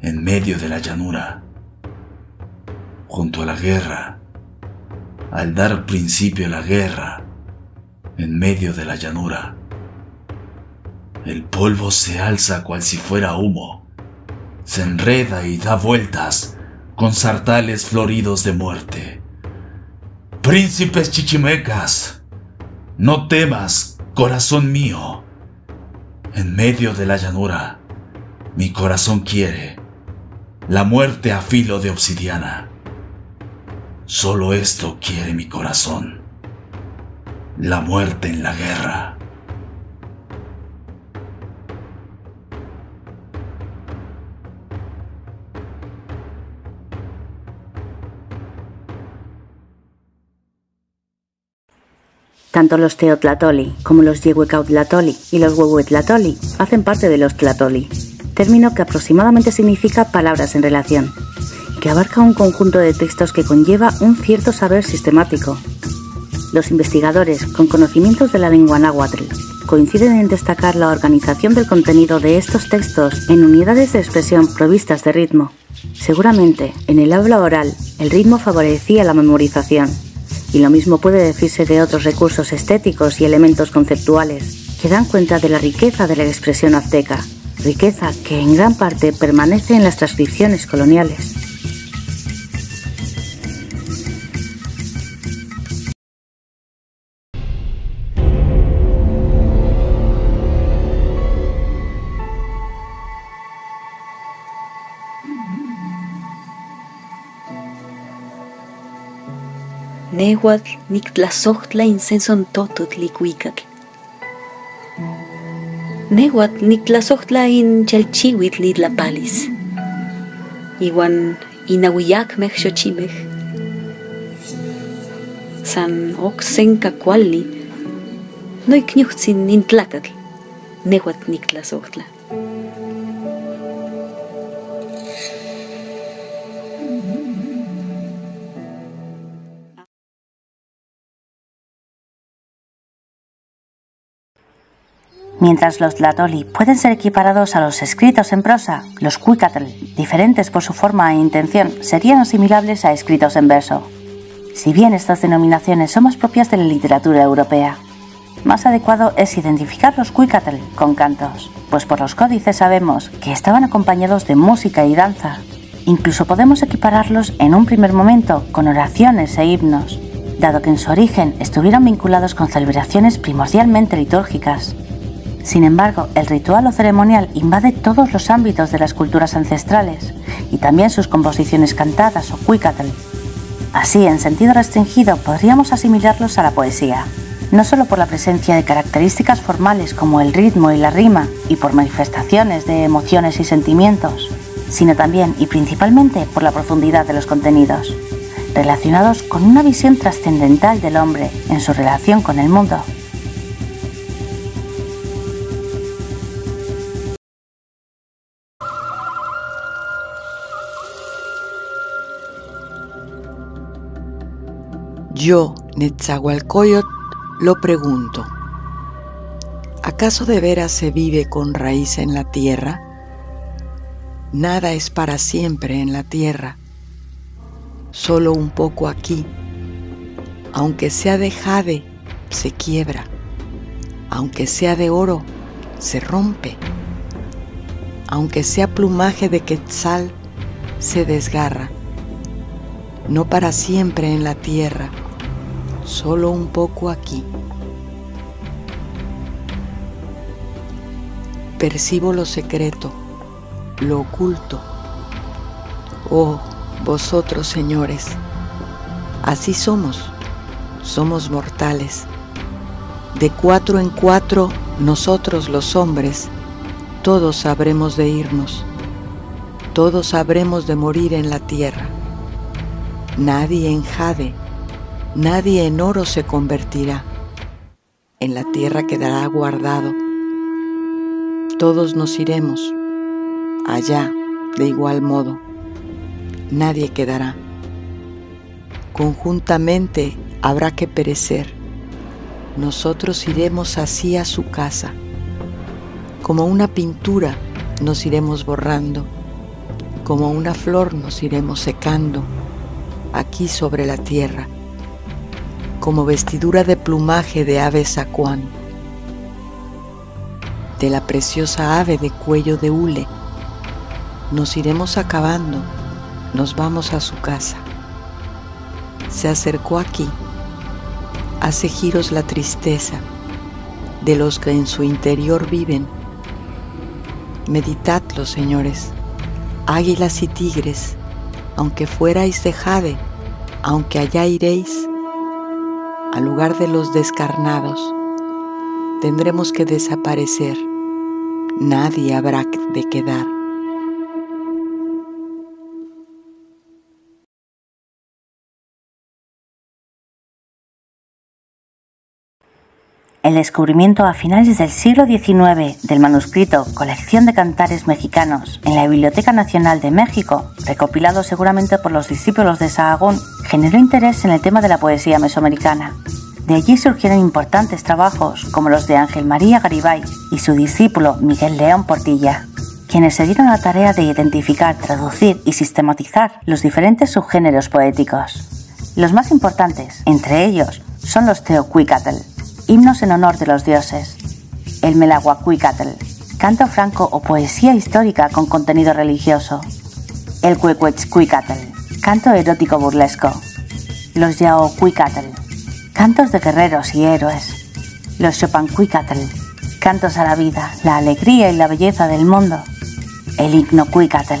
en medio de la llanura, junto a la guerra al dar principio a la guerra en medio de la llanura. El polvo se alza cual si fuera humo, se enreda y da vueltas con sartales floridos de muerte. Príncipes chichimecas, no temas, corazón mío. En medio de la llanura, mi corazón quiere la muerte a filo de obsidiana. Solo esto quiere mi corazón. La muerte en la guerra. Tanto los Teotlatoli como los Yehuecautlatoli y los Huehuetlatoli hacen parte de los Tlatoli, término que aproximadamente significa palabras en relación, que abarca un conjunto de textos que conlleva un cierto saber sistemático. Los investigadores, con conocimientos de la lengua náhuatl, coinciden en destacar la organización del contenido de estos textos en unidades de expresión provistas de ritmo. Seguramente, en el habla oral, el ritmo favorecía la memorización, y lo mismo puede decirse de otros recursos estéticos y elementos conceptuales que dan cuenta de la riqueza de la expresión azteca, riqueza que en gran parte permanece en las transcripciones coloniales. nehuatl, nictlasojtla incenson tototl ikuikatl. Nehuatl nictlasojtla in chalchiuitl idlapalis, iwan inahuiyakmej xochimej, san oksenka kuali, noikniuhtsin in tlakatl, nehuatl nictlasojtla. Mientras los tlatoli pueden ser equiparados a los escritos en prosa, los cuicatl, diferentes por su forma e intención, serían asimilables a escritos en verso. Si bien estas denominaciones son más propias de la literatura europea, más adecuado es identificar los cuicatl con cantos, pues por los códices sabemos que estaban acompañados de música y danza. Incluso podemos equipararlos en un primer momento con oraciones e himnos, dado que en su origen estuvieron vinculados con celebraciones primordialmente litúrgicas. Sin embargo, el ritual o ceremonial invade todos los ámbitos de las culturas ancestrales y también sus composiciones cantadas o cuicatl. Así, en sentido restringido, podríamos asimilarlos a la poesía, no solo por la presencia de características formales como el ritmo y la rima y por manifestaciones de emociones y sentimientos, sino también y principalmente por la profundidad de los contenidos, relacionados con una visión trascendental del hombre en su relación con el mundo Yo, Netzahualcoyot, lo pregunto. ¿Acaso de veras se vive con raíz en la tierra? Nada es para siempre en la tierra, solo un poco aquí. Aunque sea de jade, se quiebra. Aunque sea de oro, se rompe. Aunque sea plumaje de quetzal, se desgarra. No para siempre en la tierra, solo un poco aquí. Percibo lo secreto, lo oculto. Oh, vosotros señores, así somos, somos mortales. De cuatro en cuatro, nosotros los hombres, todos sabremos de irnos, todos sabremos de morir en la tierra. Nadie en jade, nadie en oro se convertirá, en la tierra quedará guardado. Todos nos iremos allá de igual modo, nadie quedará. Conjuntamente habrá que perecer nosotros iremos así a su casa. Como una pintura nos iremos borrando, como una flor nos iremos secando aquí sobre la tierra, como vestidura de plumaje de ave sacuán, de la preciosa ave de cuello de hule, nos iremos acabando, nos vamos a su casa. Se acercó aquí hace giros la tristeza de los que en su interior viven. Meditadlo, señores, águilas y tigres, aunque fuerais de jade, aunque allá iréis, al lugar de los descarnados, tendremos que desaparecer, nadie habrá de quedar. El descubrimiento a finales del siglo XIX del manuscrito Colección de Cantares Mexicanos en la Biblioteca Nacional de México, recopilado seguramente por los discípulos de Sahagún, generó interés en el tema de la poesía mesoamericana. De allí surgieron importantes trabajos como los de Ángel María Garibay y su discípulo Miguel León Portilla, quienes se dieron la tarea de identificar, traducir y sistematizar los diferentes subgéneros poéticos. Los más importantes, entre ellos, son los Teocuicatl, himnos en honor de los dioses. El Melahuacuicatl, canto franco o poesía histórica con contenido religioso. El Cuecuetzcuicatl, canto erótico burlesco. Los Yaocuicatl, cantos de guerreros y héroes. Los Chopancuicatl, cantos a la vida, la alegría y la belleza del mundo. El Ignocuicatl,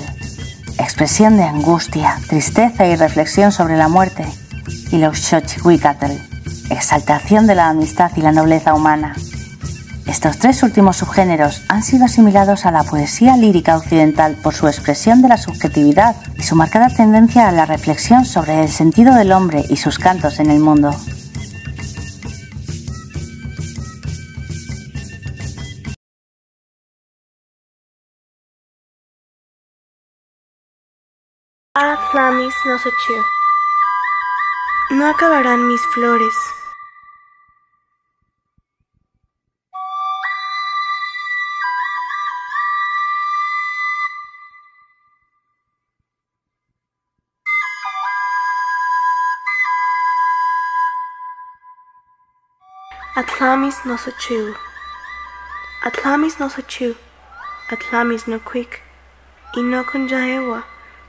expresión de angustia, tristeza y reflexión sobre la muerte. Y los Xochicuicatl, exaltación de la amistad y la nobleza humana. Estos tres últimos subgéneros han sido asimilados a la poesía lírica occidental por su expresión de la subjetividad y su marcada tendencia a la reflexión sobre el sentido del hombre y sus cantos en el mundo. Ah, No acabarán mis flores. Atlamis no sochu. Atlamis no sochu. Atlamis no quick. Y no con jaewa.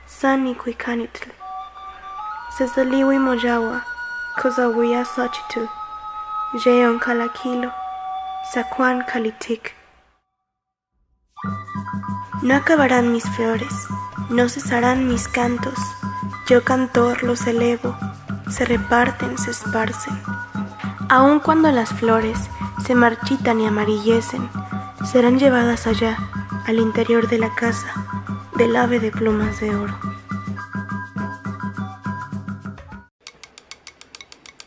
Sani quikanitl. Sesaliwi mojawa. Kozawiya sochitu. Jeon kalakilo. Sakuan kalitik. No acabarán mis flores, no cesarán mis cantos. Yo cantor los elevo, se reparten, se esparcen Aun cuando las flores se marchitan y amarillecen, serán llevadas allá, al interior de la casa, del ave de plumas de oro.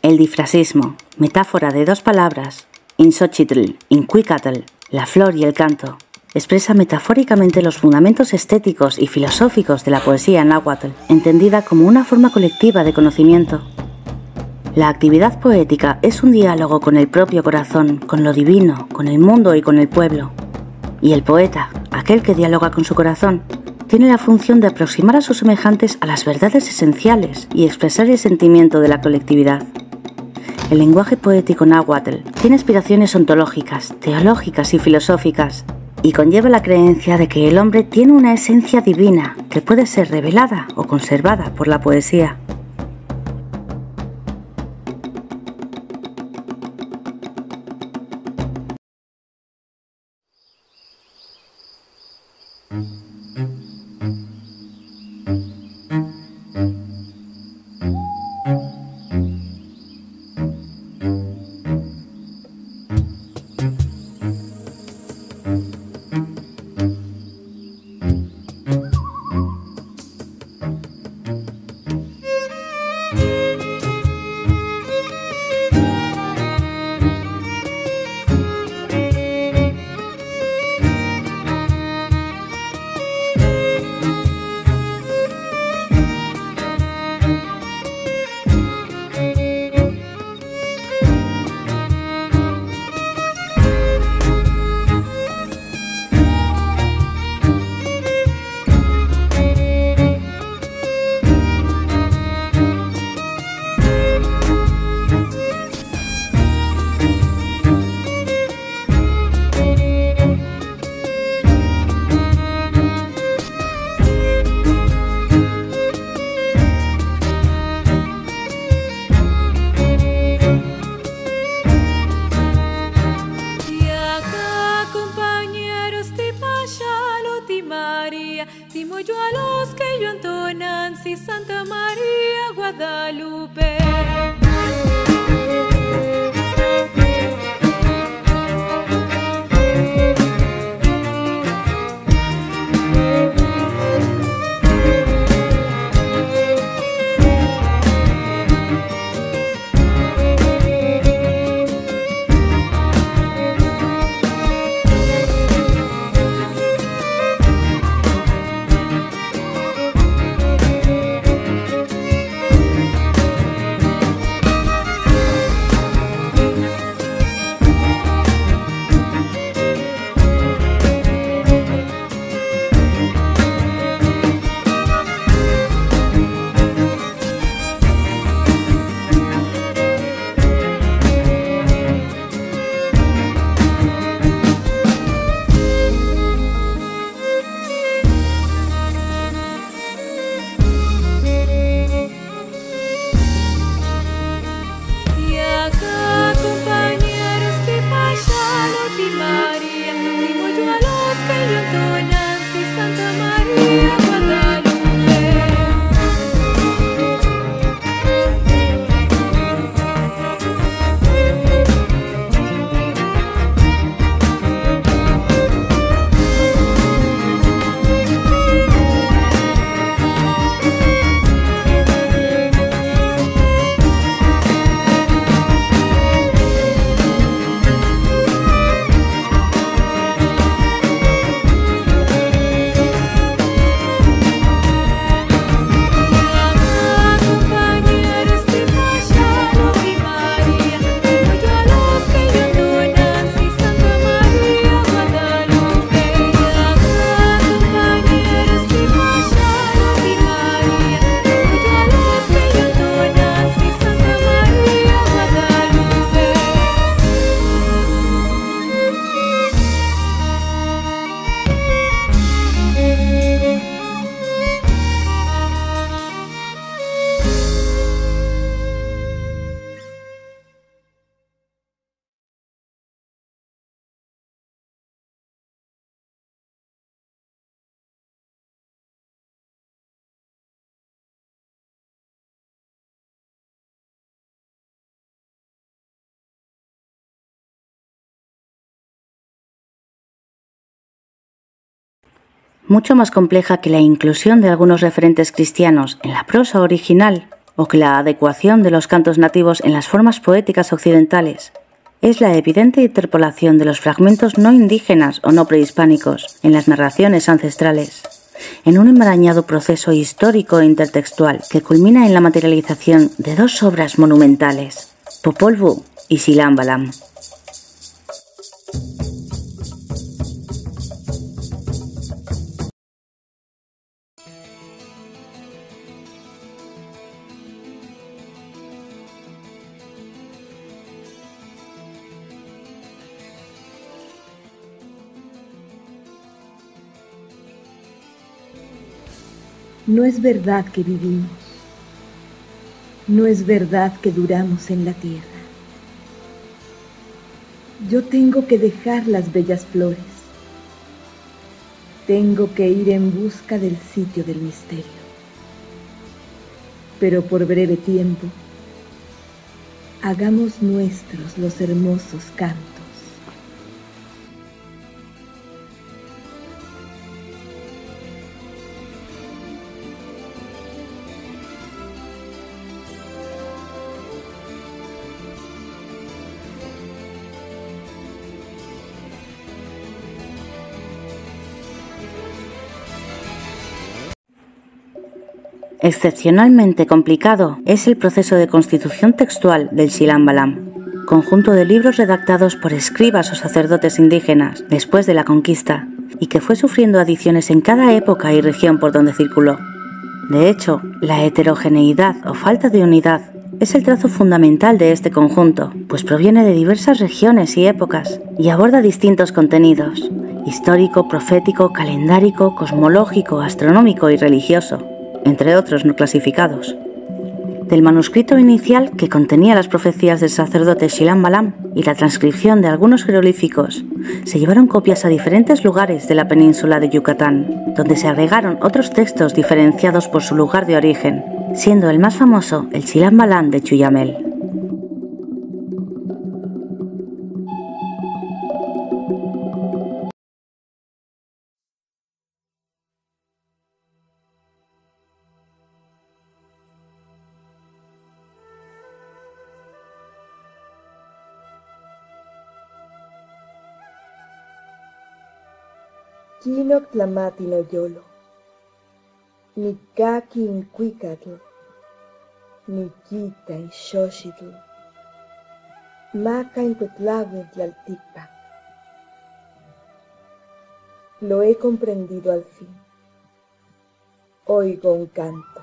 El difrasismo, metáfora de dos palabras, insochitl, incuicatl, la flor y el canto, expresa metafóricamente los fundamentos estéticos y filosóficos de la poesía náhuatl, entendida como una forma colectiva de conocimiento la actividad poética es un diálogo con el propio corazón, con lo divino, con el mundo y con el pueblo. Y el poeta, aquel que dialoga con su corazón, tiene la función de aproximar a sus semejantes a las verdades esenciales y expresar el sentimiento de la colectividad. El lenguaje poético náhuatl tiene inspiraciones ontológicas, teológicas y filosóficas, y conlleva la creencia de que el hombre tiene una esencia divina que puede ser revelada o conservada por la poesía. Mucho más compleja que la inclusión de algunos referentes cristianos en la prosa original o que la adecuación de los cantos nativos en las formas poéticas occidentales, es la evidente interpolación de los fragmentos no indígenas o no prehispánicos en las narraciones ancestrales, en un enmarañado proceso histórico e intertextual que culmina en la materialización de dos obras monumentales, Popol Vuh y Silam No es verdad que vivimos, no es verdad que duramos en la tierra. Yo tengo que dejar las bellas flores, tengo que ir en busca del sitio del misterio, pero por breve tiempo, hagamos nuestros los hermosos cantos Excepcionalmente complicado es el proceso de constitución textual del Shilam Balam, conjunto de libros redactados por escribas o sacerdotes indígenas después de la conquista y que fue sufriendo adiciones en cada época y región por donde circuló. De hecho, la heterogeneidad o falta de unidad es el trazo fundamental de este conjunto, pues proviene de diversas regiones y épocas y aborda distintos contenidos, histórico, profético, calendárico, cosmológico, astronómico y religioso entre otros no clasificados. Del manuscrito inicial que contenía las profecías del sacerdote Shilam Balam y la transcripción de algunos jeroglíficos, se llevaron copias a diferentes lugares de la península de Yucatán, donde se agregaron otros textos diferenciados por su lugar de origen, siendo el más famoso el Shilam Balam de Chuyamel. Kinok tlamati noyolo, nikaki inkuikatl, nikita in xoxitl, maka in kuetlauin tlaltikpak. Lo he comprendido al fin. Oigo un canto.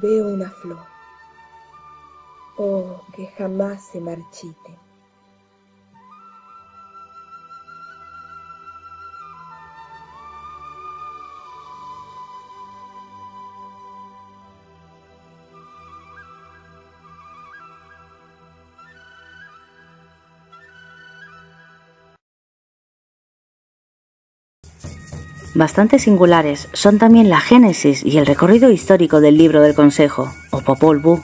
Veo una flor. Oh, que jamás se marchiten. Bastante singulares son también la génesis y el recorrido histórico del libro del Consejo, o Popol Vuh.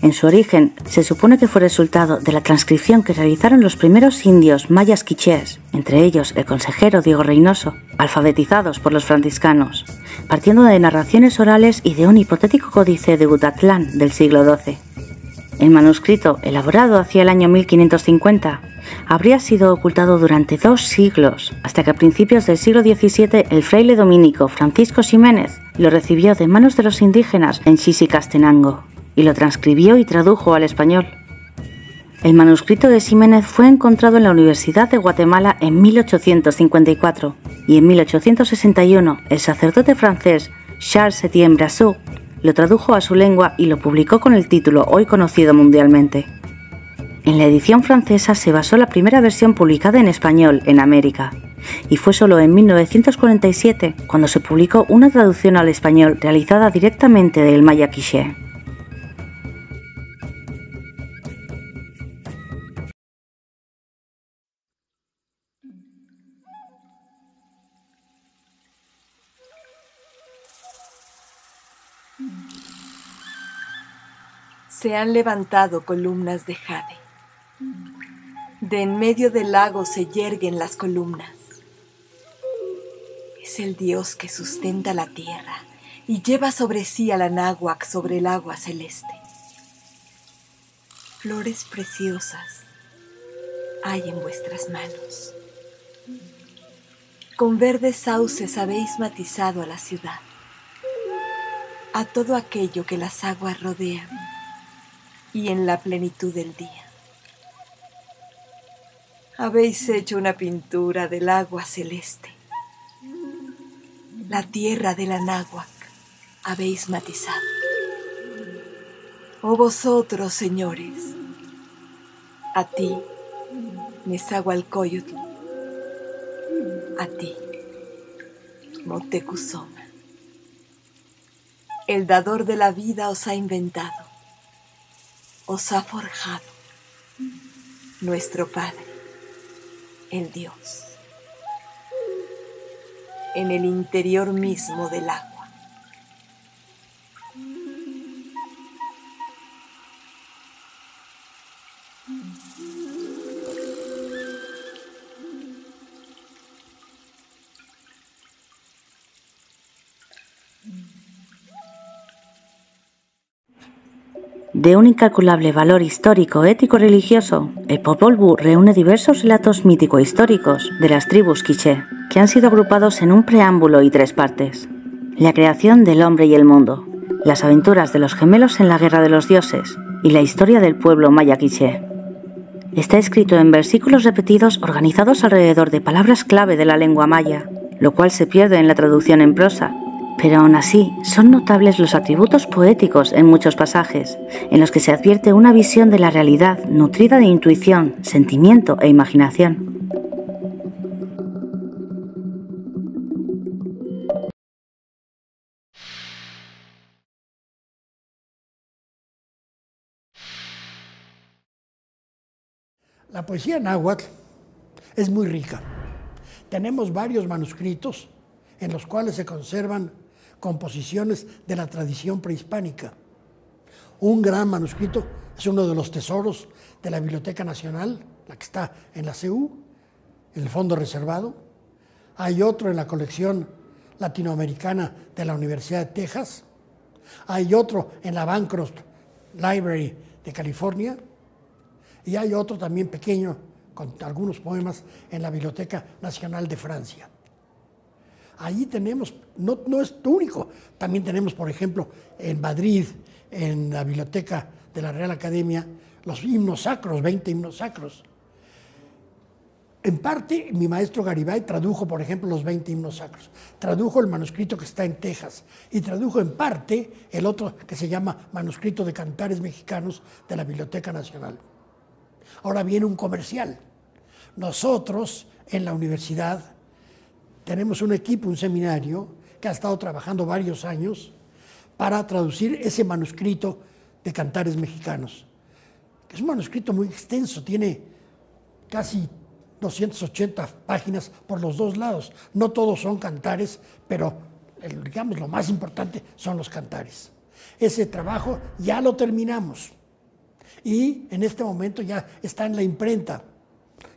En su origen, se supone que fue resultado de la transcripción que realizaron los primeros indios mayas quichés, entre ellos el consejero Diego Reynoso, alfabetizados por los franciscanos, partiendo de narraciones orales y de un hipotético códice de Utatlán del siglo XII. El manuscrito, elaborado hacia el año 1550, habría sido ocultado durante dos siglos, hasta que a principios del siglo XVII el fraile dominico Francisco Ximénez lo recibió de manos de los indígenas en Chichicastenango y lo transcribió y tradujo al español. El manuscrito de Ximénez fue encontrado en la Universidad de Guatemala en 1854 y en 1861 el sacerdote francés Charles Etienne Brassou lo tradujo a su lengua y lo publicó con el título hoy conocido mundialmente. En la edición francesa se basó la primera versión publicada en español en América, y fue solo en 1947 cuando se publicó una traducción al español realizada directamente del maya quiché. Se han levantado columnas de jade. De en medio del lago se yerguen las columnas. Es el Dios que sustenta la tierra y lleva sobre sí a la náhuac sobre el agua celeste. Flores preciosas hay en vuestras manos. Con verdes sauces habéis matizado a la ciudad, a todo aquello que las aguas rodean y en la plenitud del día. Habéis hecho una pintura del agua celeste. La tierra de la náhuac habéis matizado. Oh vosotros, señores, a ti, Nezahualcóyotl, a ti, Motecuzoma. El dador de la vida os ha inventado os ha forjado nuestro Padre, el Dios, en el interior mismo del agua. De un incalculable valor histórico, ético religioso, el Popol Vuh reúne diversos relatos mítico-históricos de las tribus quiché, que han sido agrupados en un preámbulo y tres partes. La creación del hombre y el mundo, las aventuras de los gemelos en la guerra de los dioses y la historia del pueblo maya quiché. Está escrito en versículos repetidos organizados alrededor de palabras clave de la lengua maya, lo cual se pierde en la traducción en prosa, pero aún así, son notables los atributos poéticos en muchos pasajes, en los que se advierte una visión de la realidad nutrida de intuición, sentimiento e imaginación. La poesía náhuatl es muy rica. Tenemos varios manuscritos en los cuales se conservan composiciones de la tradición prehispánica. Un gran manuscrito es uno de los tesoros de la Biblioteca Nacional, la que está en la CEU, en el fondo reservado. Hay otro en la colección latinoamericana de la Universidad de Texas. Hay otro en la Bancroft Library de California. Y hay otro también pequeño, con algunos poemas, en la Biblioteca Nacional de Francia. Allí tenemos, no, no es único, también tenemos, por ejemplo, en Madrid, en la Biblioteca de la Real Academia, los himnos sacros, 20 himnos sacros. En parte, mi maestro Garibay tradujo, por ejemplo, los 20 himnos sacros. Tradujo el manuscrito que está en Texas y tradujo en parte el otro que se llama Manuscrito de Cantares Mexicanos de la Biblioteca Nacional. Ahora viene un comercial. Nosotros en la universidad tenemos un equipo, un seminario, que ha estado trabajando varios años para traducir ese manuscrito de Cantares Mexicanos. Es un manuscrito muy extenso, tiene casi 280 páginas por los dos lados. No todos son cantares, pero digamos lo más importante son los cantares. Ese trabajo ya lo terminamos y en este momento ya está en la imprenta.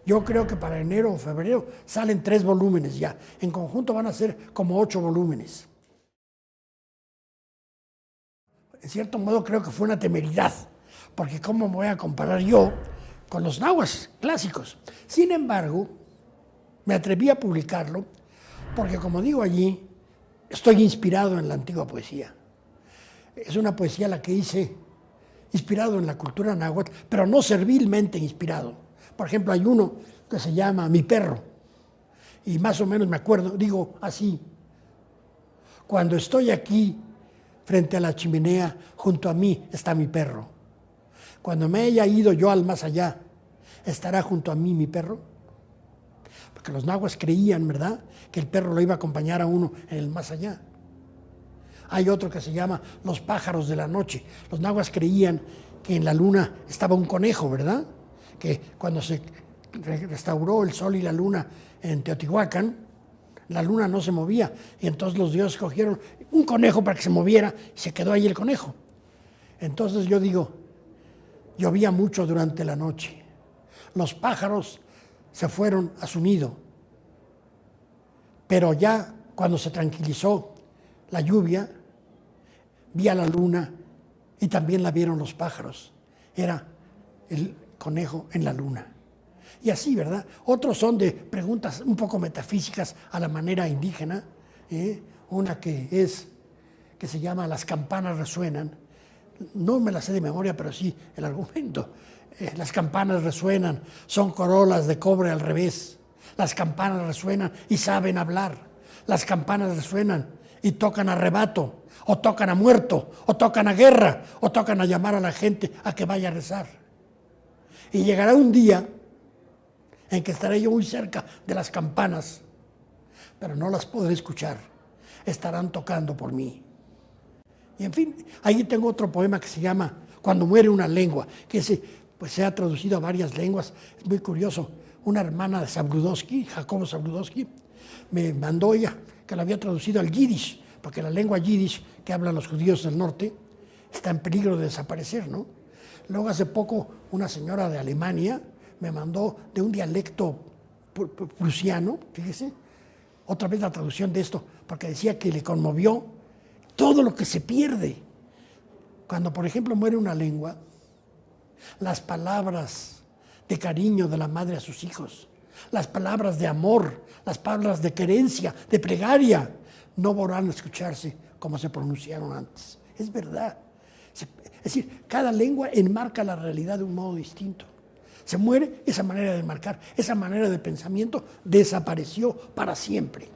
Yo creo que para enero o febrero salen tres volúmenes ya. En conjunto van a ser como ocho volúmenes. En cierto modo creo que fue una temeridad, porque ¿cómo me voy a comparar yo con los nahuas clásicos? Sin embargo, me atreví a publicarlo porque, como digo allí, estoy inspirado en la antigua poesía. Es una poesía la que hice inspirado en la cultura náhuatl, pero no servilmente inspirado. Por ejemplo, hay uno que se llama Mi perro, y más o menos me acuerdo, digo así, cuando estoy aquí frente a la chimenea, junto a mí está mi perro. Cuando me haya ido yo al más allá, ¿estará junto a mí mi perro? Porque los nahuas creían, ¿verdad?, que el perro lo iba a acompañar a uno en el más allá. Hay otro que se llama Los pájaros de la noche. Los nahuas creían que en la luna estaba un conejo, ¿verdad? Que cuando se restauró el sol y la luna en Teotihuacán, la luna no se movía y entonces los dioses cogieron un conejo para que se moviera y se quedó ahí el conejo. Entonces yo digo, llovía mucho durante la noche. Los pájaros se fueron a su nido, pero ya cuando se tranquilizó la lluvia, vi a la luna y también la vieron los pájaros. Era el conejo en la luna. Y así, ¿verdad? Otros son de preguntas un poco metafísicas a la manera indígena. ¿eh? Una que es, que se llama Las campanas resuenan. No me la sé de memoria, pero sí el argumento. Eh, las campanas resuenan, son corolas de cobre al revés. Las campanas resuenan y saben hablar. Las campanas resuenan y tocan arrebato o tocan a muerto, o tocan a guerra, o tocan a llamar a la gente a que vaya a rezar. Y llegará un día en que estaré yo muy cerca de las campanas, pero no las podré escuchar, estarán tocando por mí. Y en fin, ahí tengo otro poema que se llama Cuando muere una lengua, que ese, pues se ha traducido a varias lenguas, es muy curioso. Una hermana de Sabrudowski, Jacobo Sabrudowski, me mandó ella que lo había traducido al yiddish, porque la lengua yiddish que hablan los judíos del norte está en peligro de desaparecer, ¿no? Luego hace poco una señora de Alemania me mandó de un dialecto prusiano, fíjese, otra vez la traducción de esto, porque decía que le conmovió todo lo que se pierde. Cuando, por ejemplo, muere una lengua, las palabras de cariño de la madre a sus hijos, las palabras de amor, las palabras de querencia, de plegaria, no volverán a escucharse como se pronunciaron antes. Es verdad. Es decir, cada lengua enmarca la realidad de un modo distinto. Se muere, esa manera de marcar, esa manera de pensamiento desapareció para siempre.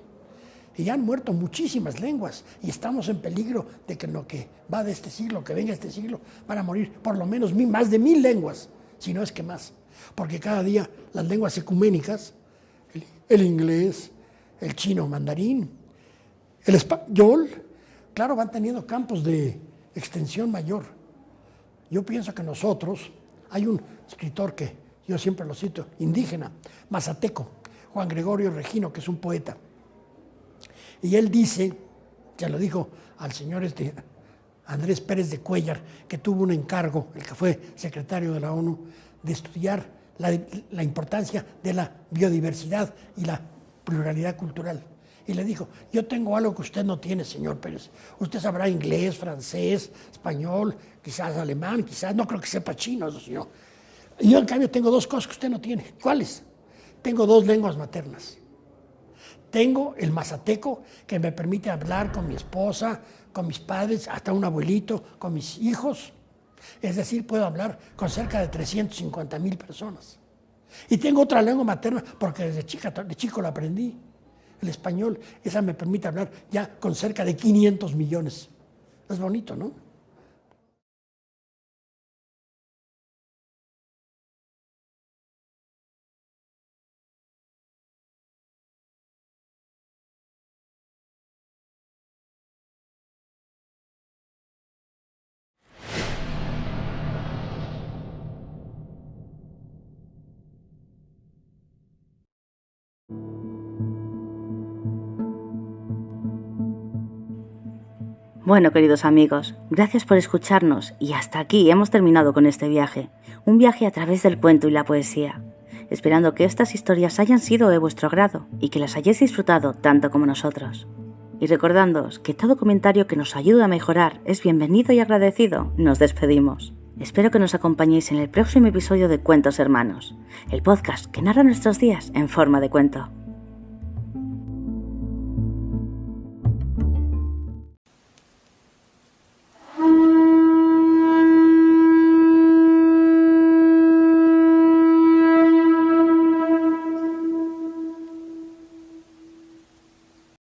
Y ya han muerto muchísimas lenguas y estamos en peligro de que en lo que va de este siglo, que venga este siglo, van a morir por lo menos más de mil lenguas, si no es que más. Porque cada día las lenguas ecuménicas, el inglés, el chino mandarín, el español, claro, van teniendo campos de extensión mayor. Yo pienso que nosotros, hay un escritor que yo siempre lo cito, indígena, mazateco, Juan Gregorio Regino, que es un poeta. Y él dice, que lo dijo al señor este, Andrés Pérez de Cuellar, que tuvo un encargo, el que fue secretario de la ONU, de estudiar la, la importancia de la biodiversidad y la pluralidad cultural. Y le dijo, yo tengo algo que usted no tiene, señor Pérez. Usted sabrá inglés, francés, español, quizás alemán, quizás, no creo que sepa chino, eso señor. Yo en cambio tengo dos cosas que usted no tiene. ¿Cuáles? Tengo dos lenguas maternas. Tengo el mazateco que me permite hablar con mi esposa, con mis padres, hasta un abuelito, con mis hijos. Es decir, puedo hablar con cerca de 350 mil personas. Y tengo otra lengua materna porque desde chica, de chico la aprendí el español, esa me permite hablar ya con cerca de 500 millones. Es bonito, ¿no? Bueno, queridos amigos, gracias por escucharnos y hasta aquí hemos terminado con este viaje, un viaje a través del cuento y la poesía, esperando que estas historias hayan sido de vuestro agrado y que las hayáis disfrutado tanto como nosotros. Y recordándoos que todo comentario que nos ayude a mejorar es bienvenido y agradecido, nos despedimos. Espero que nos acompañéis en el próximo episodio de Cuentos Hermanos, el podcast que narra nuestros días en forma de cuento.